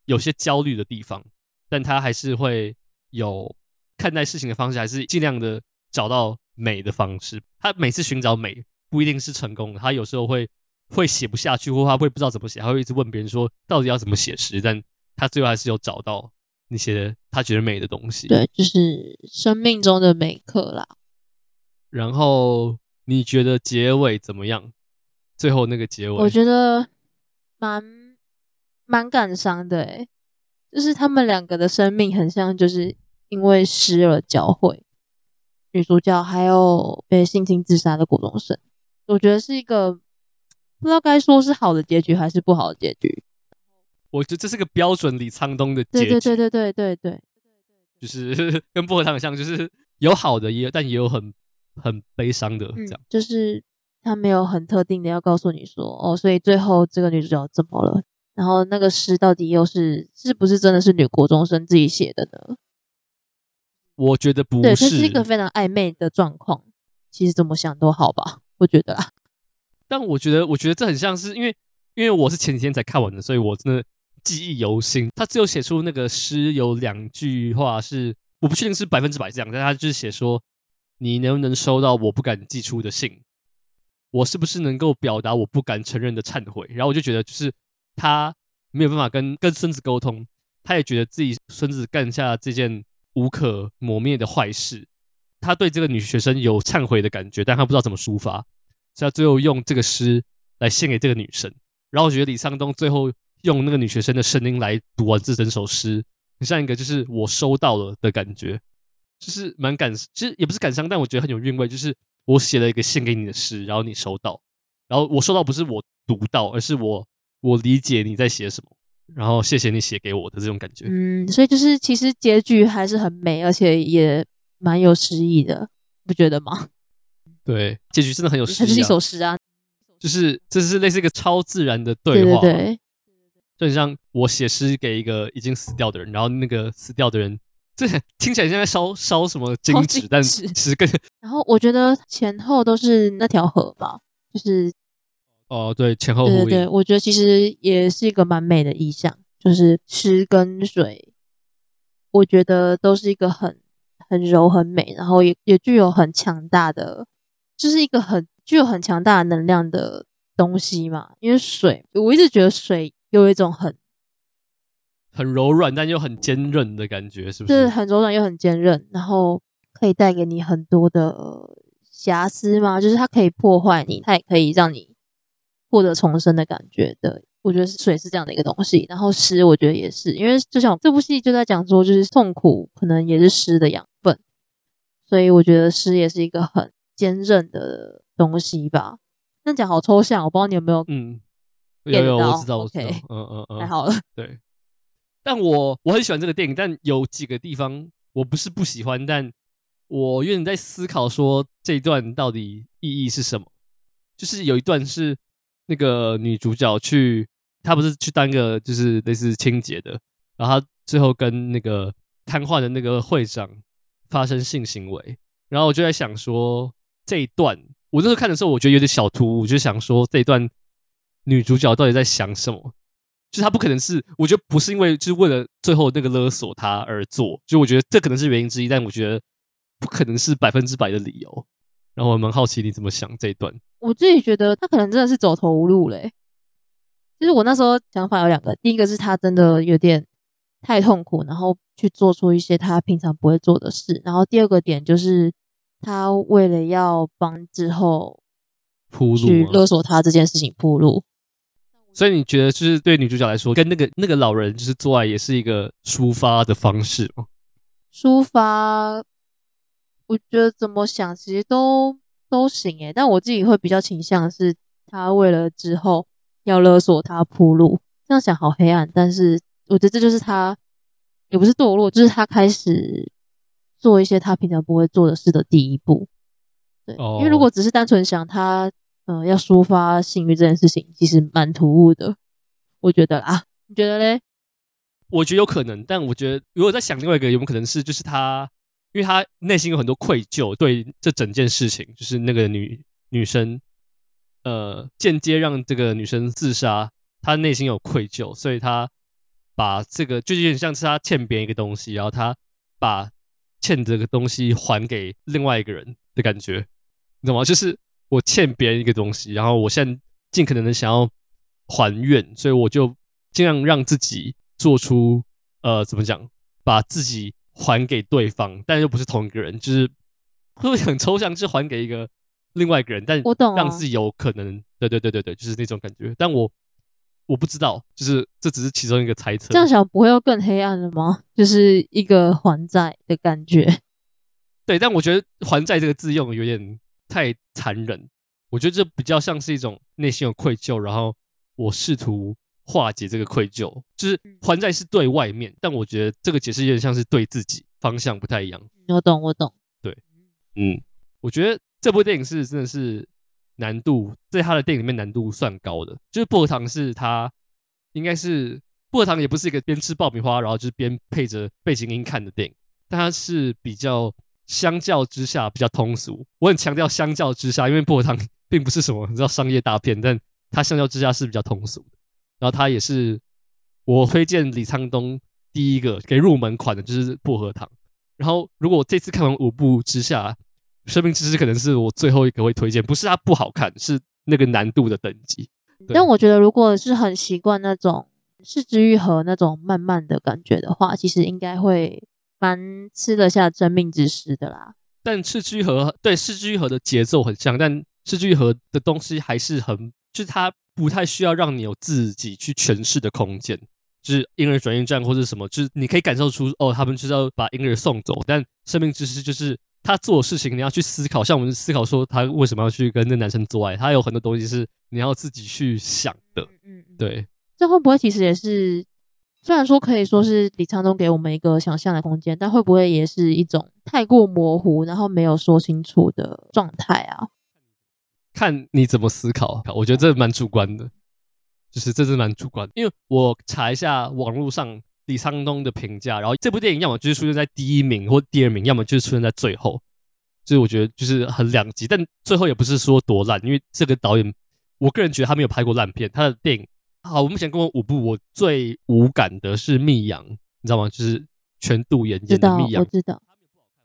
有些焦虑的地方，但她还是会有。看待事情的方式还是尽量的找到美的方式。他每次寻找美不一定是成功的，他有时候会会写不下去，或他会不知道怎么写，他会一直问别人说到底要怎么写诗，但他最后还是有找到那些他觉得美的东西。对，就是生命中的美刻啦。然后你觉得结尾怎么样？最后那个结尾，我觉得蛮蛮感伤的诶，就是他们两个的生命很像，就是因为诗而交汇。女主角还有被性侵自杀的国中生，我觉得是一个不知道该说是好的结局还是不好的结局。我觉得这是个标准李沧东的结局，对对对对对对对，就是 跟薄荷糖很像，就是有好的也有，但也有很。很悲伤的，这样、嗯、就是他没有很特定的要告诉你说哦，所以最后这个女主角怎么了？然后那个诗到底又是是不是真的是女国中生自己写的呢？我觉得不是，对，这是一个非常暧昧的状况。其实怎么想都好吧，我觉得啦。但我觉得，我觉得这很像是因为因为我是前几天才看完的，所以我真的记忆犹新。他最后写出那个诗有两句话是我不确定是百分之百这样，但他就是写说。你能不能收到我不敢寄出的信？我是不是能够表达我不敢承认的忏悔？然后我就觉得，就是他没有办法跟跟孙子沟通，他也觉得自己孙子干下这件无可磨灭的坏事，他对这个女学生有忏悔的感觉，但他不知道怎么抒发，所以他最后用这个诗来献给这个女生。然后我觉得李沧东最后用那个女学生的声音来读完这整首诗，很像一个就是我收到了的感觉。就是蛮感，其实也不是感伤，但我觉得很有韵味。就是我写了一个献给你的诗，然后你收到，然后我收到不是我读到，而是我我理解你在写什么，然后谢谢你写给我的这种感觉。嗯，所以就是其实结局还是很美，而且也蛮有诗意的，不觉得吗？对，结局真的很有诗意啊。它就是一首诗啊，就是这是类似一个超自然的对话，对对对，就很像我写诗给一个已经死掉的人，然后那个死掉的人。这听起来像在烧烧什么金纸，但其实更……然后我觉得前后都是那条河吧，就是哦，对，前后呼应。对对对，我觉得其实也是一个蛮美的意象，就是诗跟水，我觉得都是一个很很柔很美，然后也也具有很强大的，就是一个很具有很强大的能量的东西嘛。因为水，我一直觉得水有一种很。很柔软，但又很坚韧的感觉，是不是？是很柔软又很坚韧，然后可以带给你很多的瑕疵嘛，就是它可以破坏你，它也可以让你获得重生的感觉的。我觉得水是这样的一个东西，然后诗我觉得也是，因为就像这部戏就在讲说，就是痛苦可能也是诗的养分，所以我觉得诗也是一个很坚韧的东西吧。那讲好抽象，我不知道你有没有嗯，有有我知道，我知道，OK，嗯嗯嗯，太好了，对。但我我很喜欢这个电影，但有几个地方我不是不喜欢，但我有点在思考说这一段到底意义是什么？就是有一段是那个女主角去，她不是去当个就是类似清洁的，然后她最后跟那个瘫痪的那个会长发生性行为，然后我就在想说这一段，我那时候看的时候我觉得有点小突兀，我就想说这一段女主角到底在想什么？就她不可能是，我觉得不是因为就是为了最后那个勒索她而做，就我觉得这可能是原因之一，但我觉得不可能是百分之百的理由。然后我蛮好奇你怎么想这一段。我自己觉得他可能真的是走投无路嘞。就是我那时候想法有两个，第一个是他真的有点太痛苦，然后去做出一些他平常不会做的事。然后第二个点就是他为了要帮之后铺路去勒索他这件事情铺路。所以你觉得，就是对女主角来说，跟那个那个老人就是做爱，也是一个抒发的方式吗？抒发，我觉得怎么想，其实都都行诶。但我自己会比较倾向是，他为了之后要勒索他铺路，这样想好黑暗。但是我觉得这就是他，也不是堕落，就是他开始做一些他平常不会做的事的第一步。对，哦、因为如果只是单纯想他。嗯，要抒发性欲这件事情其实蛮突兀的，我觉得啦。你觉得嘞？我觉得有可能，但我觉得如果在想另外一个有没有可能是，就是他，因为他内心有很多愧疚，对这整件事情，就是那个女女生，呃，间接让这个女生自杀，他内心有愧疚，所以他把这个就有点像是他欠别人一个东西，然后他把欠这个东西还给另外一个人的感觉，你懂吗？就是我欠别人一个东西，然后我现在尽可能的想要还愿，所以我就尽量让自己做出呃，怎么讲，把自己还给对方，但又不是同一个人，就是会很抽象，是还给一个另外一个人，但我懂，让自己有可能，对对对对对，就是那种感觉，但我。我不知道，就是这只是其中一个猜测。这样想不会又更黑暗了吗？就是一个还债的感觉。对，但我觉得“还债”这个字用有点太残忍。我觉得这比较像是一种内心有愧疚，然后我试图化解这个愧疚。就是还债是对外面，但我觉得这个解释有点像是对自己，方向不太一样。我懂，我懂。对，嗯，我觉得这部电影是真的是。难度在他的电影里面难度算高的，就是薄荷糖是他应该是薄荷糖也不是一个边吃爆米花然后就是边配着背景音看的电影，但它是比较相较之下比较通俗。我很强调相较之下，因为薄荷糖并不是什么你知道商业大片，但它相较之下是比较通俗的。然后它也是我推荐李沧东第一个给入门款的就是薄荷糖。然后如果我这次看完五部之下。生命之诗可能是我最后一个会推荐，不是它不好看，是那个难度的等级。但我觉得，如果是很习惯那种是之愈合那种慢慢的感觉的话，其实应该会蛮吃得下生命之诗的啦。但是之愈合对是之愈合的节奏很像，但是之愈合的东西还是很，就是它不太需要让你有自己去诠释的空间，就是婴儿转运站或者什么，就是你可以感受出哦，他们就是要把婴儿送走，但生命之师就是。他做的事情，你要去思考。像我们思考说，他为什么要去跟那男生做爱？他有很多东西是你要自己去想的。嗯，对。这会不会其实也是，虽然说可以说是李沧东给我们一个想象的空间，但会不会也是一种太过模糊，然后没有说清楚的状态啊？看你怎么思考。我觉得这蛮主观的，就是这是蛮主观的。因为我查一下网络上。李沧东的评价，然后这部电影要么就是出现在第一名或第二名，要么就是出现在最后，所以我觉得就是很两极。但最后也不是说多烂，因为这个导演，我个人觉得他没有拍过烂片。他的电影，好，我目前跟我五部，我最无感的是《密阳》，你知道吗？就是全度妍演的《密阳》，我知道。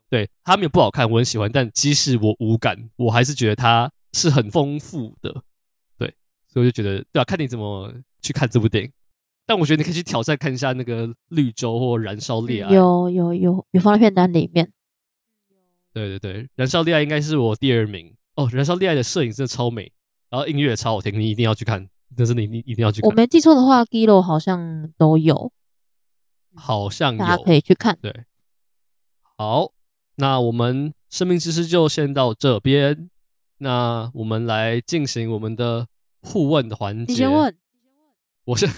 对，他没有不好看，我很喜欢，但即使我无感，我还是觉得它是很丰富的。对，所以我就觉得，对啊，看你怎么去看这部电影。但我觉得你可以去挑战看一下那个绿洲或燃烧恋爱，有有有有放在片单里面。对对对，燃烧恋爱应该是我第二名哦。燃烧恋爱的摄影真的超美，然后音乐也超好听，你一定要去看，但是你你一定要去看。我没记错的话，Giloo 好像都有，好像有，大家可以去看。对，好，那我们生命之诗就先到这边，那我们来进行我们的互问的环节。你先问，我是。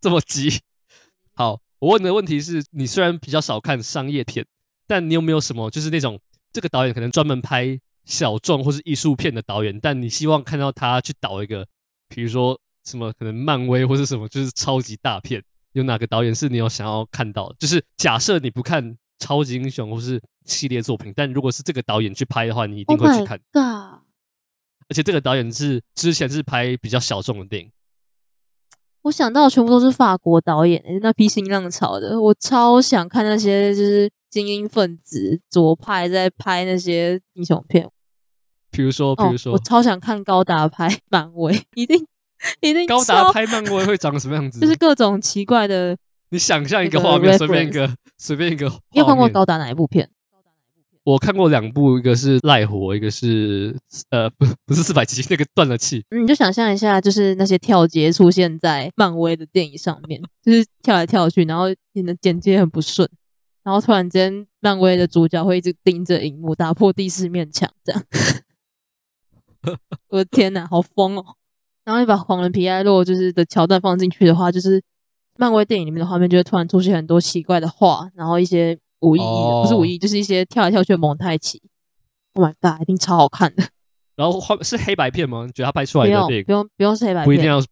这么急？好，我问的问题是你虽然比较少看商业片，但你有没有什么就是那种这个导演可能专门拍小众或是艺术片的导演，但你希望看到他去导一个，比如说什么可能漫威或是什么就是超级大片，有哪个导演是你有想要看到的？就是假设你不看超级英雄或是系列作品，但如果是这个导演去拍的话，你一定会去看。Oh 而且这个导演是之前是拍比较小众的电影。我想到的全部都是法国导演，那批新浪潮的，我超想看那些就是精英分子左派在拍那些英雄片，比如说，比如说，哦、我超想看高达拍漫威，一定一定高达拍漫威会长什么样子？就是各种奇怪的，你想象一个画面，随便一个，随便一个。你有看过高达哪一部片？我看过两部，一个是赖活，一个是呃 不不是四百七，那个断了气。你就想象一下，就是那些跳接出现在漫威的电影上面，就是跳来跳去，然后你的剪接很不顺，然后突然间漫威的主角会一直盯着荧幕，打破第四面墙，这样。我的天呐，好疯哦！然后你把黄人皮埃洛就是的桥段放进去的话，就是漫威电影里面的画面就会突然出现很多奇怪的画，然后一些。无意义的，oh. 不是无意义，就是一些跳来跳去的蒙太奇。Oh my god，一定超好看的。然后画是黑白片吗？你觉得他拍出来的电影不用不用是黑白片，不一定要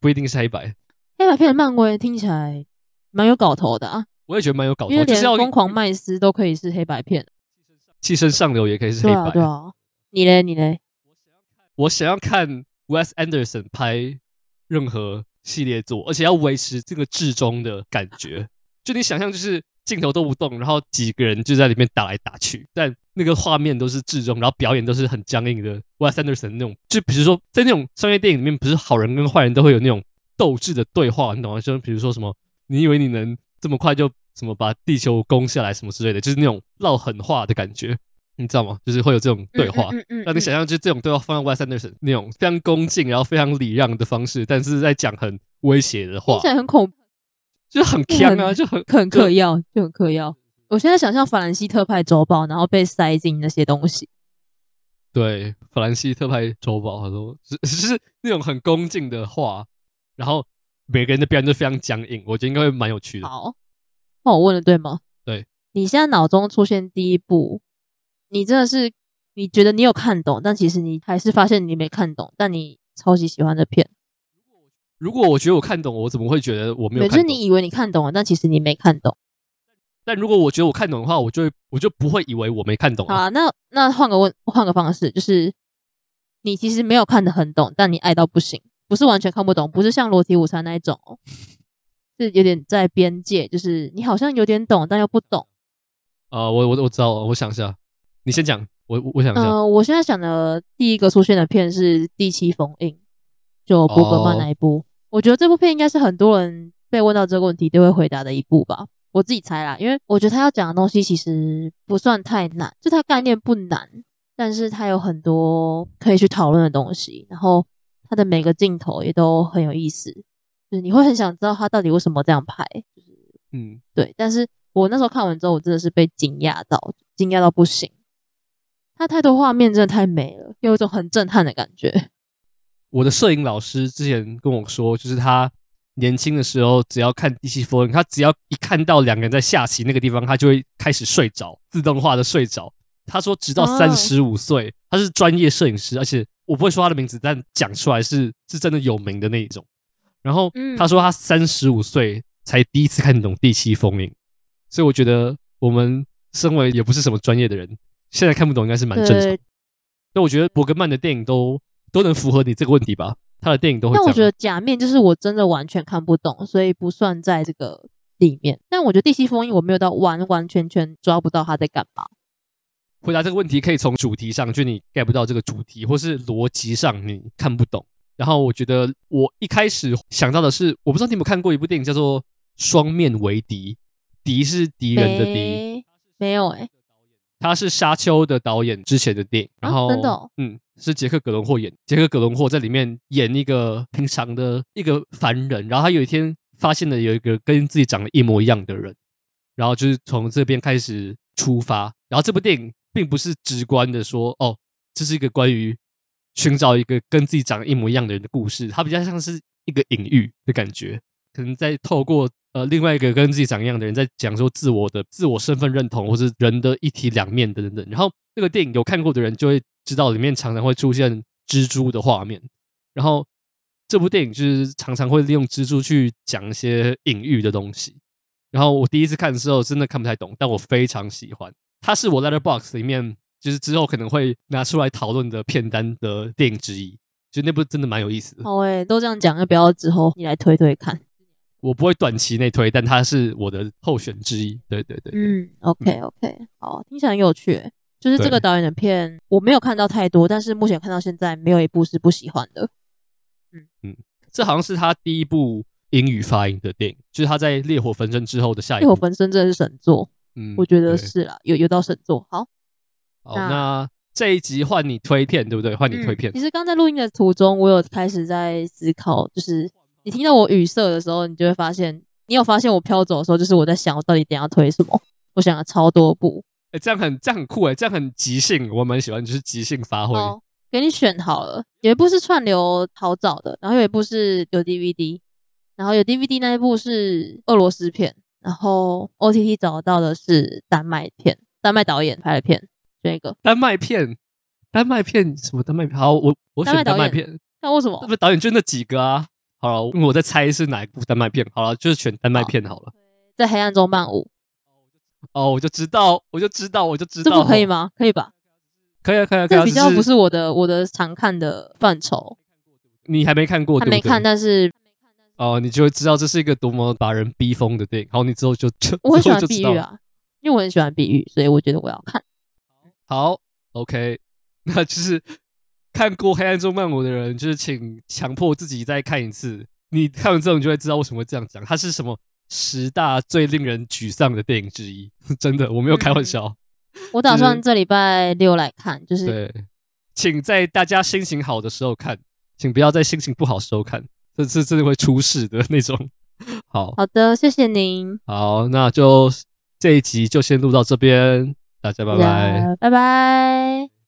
不一定是黑白。黑白片的漫威听起来蛮有搞头的啊。我也觉得蛮有搞头，因为连疯狂麦斯都可以是黑白片，寄生上流也可以是黑白。对啊，你嘞你嘞？我想要看 Wes Anderson 拍任何系列作，而且要维持这个至中的感觉。就你想象，就是。镜头都不动，然后几个人就在里面打来打去，但那个画面都是至中，然后表演都是很僵硬的。Wes Anderson 那种，就比如说在那种商业电影里面，不是好人跟坏人都会有那种斗智的对话，你懂吗？就比如说什么，你以为你能这么快就什么把地球攻下来什么之类的，就是那种唠狠话的感觉，你知道吗？就是会有这种对话，让、嗯嗯嗯嗯、你想象就是这种对话放在 Wes Anderson 那种非常恭敬，然后非常礼让的方式，但是在讲很威胁的话，听起来很恐怖。就很强啊，就很很嗑药，就很嗑药。我现在想象法兰西特派周报，然后被塞进那些东西。对，法兰西特派周报，他说是是那种很恭敬的话，然后每个人的表演都非常僵硬，我觉得应该会蛮有趣的。好，那我问的对吗？对。你现在脑中出现第一部，你真的是你觉得你有看懂，但其实你还是发现你没看懂，但你超级喜欢的片。如果我觉得我看懂，我怎么会觉得我没有看懂？可是你以为你看懂了，但其实你没看懂。但如果我觉得我看懂的话，我就我就不会以为我没看懂。好啊，那那换个问，换个方式，就是你其实没有看得很懂，但你爱到不行，不是完全看不懂，不是像裸体午餐那一种哦，是有点在边界，就是你好像有点懂，但又不懂。啊、呃，我我我知道，我想一下，你先讲，我我想一下。呃，我现在想的第一个出现的片是《第七封印》，就伯格曼那一部。哦我觉得这部片应该是很多人被问到这个问题都会回答的一部吧，我自己猜啦，因为我觉得他要讲的东西其实不算太难，就他概念不难，但是他有很多可以去讨论的东西，然后他的每个镜头也都很有意思，就是你会很想知道他到底为什么这样拍，就是嗯，对，但是我那时候看完之后，我真的是被惊讶到，惊讶到不行，他太多画面真的太美了，有一种很震撼的感觉。我的摄影老师之前跟我说，就是他年轻的时候，只要看《第七封印》，他只要一看到两个人在下棋那个地方，他就会开始睡着，自动化的睡着。他说，直到三十五岁，他是专业摄影师，而且我不会说他的名字，但讲出来是是真的有名的那一种。然后他说，他三十五岁才第一次看懂《第七封印》，所以我觉得我们身为也不是什么专业的人，现在看不懂应该是蛮正常的。但我觉得伯格曼的电影都。都能符合你这个问题吧？他的电影都会。但我觉得假面就是我真的完全看不懂，所以不算在这个里面。但我觉得第七封印我没有到完完全全抓不到他在干嘛。回答这个问题可以从主题上，就你 get 不到这个主题，或是逻辑上你看不懂。然后我觉得我一开始想到的是，我不知道你有没有看过一部电影叫做《双面为敌》，敌是敌人的敌，没有哎、欸。他是沙丘的导演之前的电影，然后、啊、真的、哦，嗯，是杰克·格伦霍演。杰克·格伦霍在里面演一个平常的一个凡人，然后他有一天发现了有一个跟自己长得一模一样的人，然后就是从这边开始出发。然后这部电影并不是直观的说，哦，这是一个关于寻找一个跟自己长得一模一样的人的故事，它比较像是一个隐喻的感觉，可能在透过。呃，另外一个跟自己长一样的人在讲说自我的自我身份认同，或是人的一体两面等等等。然后这个电影有看过的人就会知道，里面常常会出现蜘蛛的画面。然后这部电影就是常常会利用蜘蛛去讲一些隐喻的东西。然后我第一次看的时候真的看不太懂，但我非常喜欢。它是我 Letterbox 里面就是之后可能会拿出来讨论的片单的电影之一。就那部真的蛮有意思的。好诶、都这样讲，要不要之后你来推推看？我不会短期内推，但他是我的候选之一。对对对，嗯，OK OK，好，听起来很有趣。就是这个导演的片，我没有看到太多，但是目前看到现在没有一部是不喜欢的。嗯嗯，这好像是他第一部英语发音的电影，就是他在《烈火焚身》之后的下一部。烈火焚身真的是神作，嗯，我觉得是啦，有有到神作。好，好，那，那这一集换你推片，对不对？换你推片。嗯，其实刚在录音的途中，我有开始在思考，就是。你听到我语塞的时候，你就会发现，你有发现我飘走的时候，就是我在想，我到底等下要推什么？我想了超多部，哎、欸，这样很这样很酷哎，这样很即兴，我蛮喜欢，就是即兴发挥。哦，给你选好了，有一部是串流好找的，然后有一部是有 DVD，然后有 DVD 那一部是俄罗斯片，然后 OTT 找到的是丹麦片，丹麦导演拍的片，选一个。丹麦片，丹麦片什么丹麦片？好，我我选丹麦片。那为什么？那不导演就那几个啊。好了，我在猜是哪一部丹麦片。好了，就是选丹麦片好了。在黑暗中伴舞。哦，我就知道，我就知道，我就知道。这部可以吗？可以吧？可以啊，可以啊，可以啊。这比较不是我的我的常看的范畴。你还没看过？还没看，但是哦，你就会知道这是一个多么把人逼疯的电影。好，你之后就就我很喜欢碧玉啊，因为我很喜欢碧玉，所以我觉得我要看。好，OK，那就是看过《黑暗中漫舞》的人，就是请强迫自己再看一次。你看完之后，你就会知道为什么会这样讲。它是什么十大最令人沮丧的电影之一？真的，我没有开玩笑。嗯、我打算这礼拜六来看，就是对，请在大家心情好的时候看，请不要在心情不好的时候看，这次真的会出事的那种。好好的，谢谢您。好，那就这一集就先录到这边。大家拜拜，拜拜。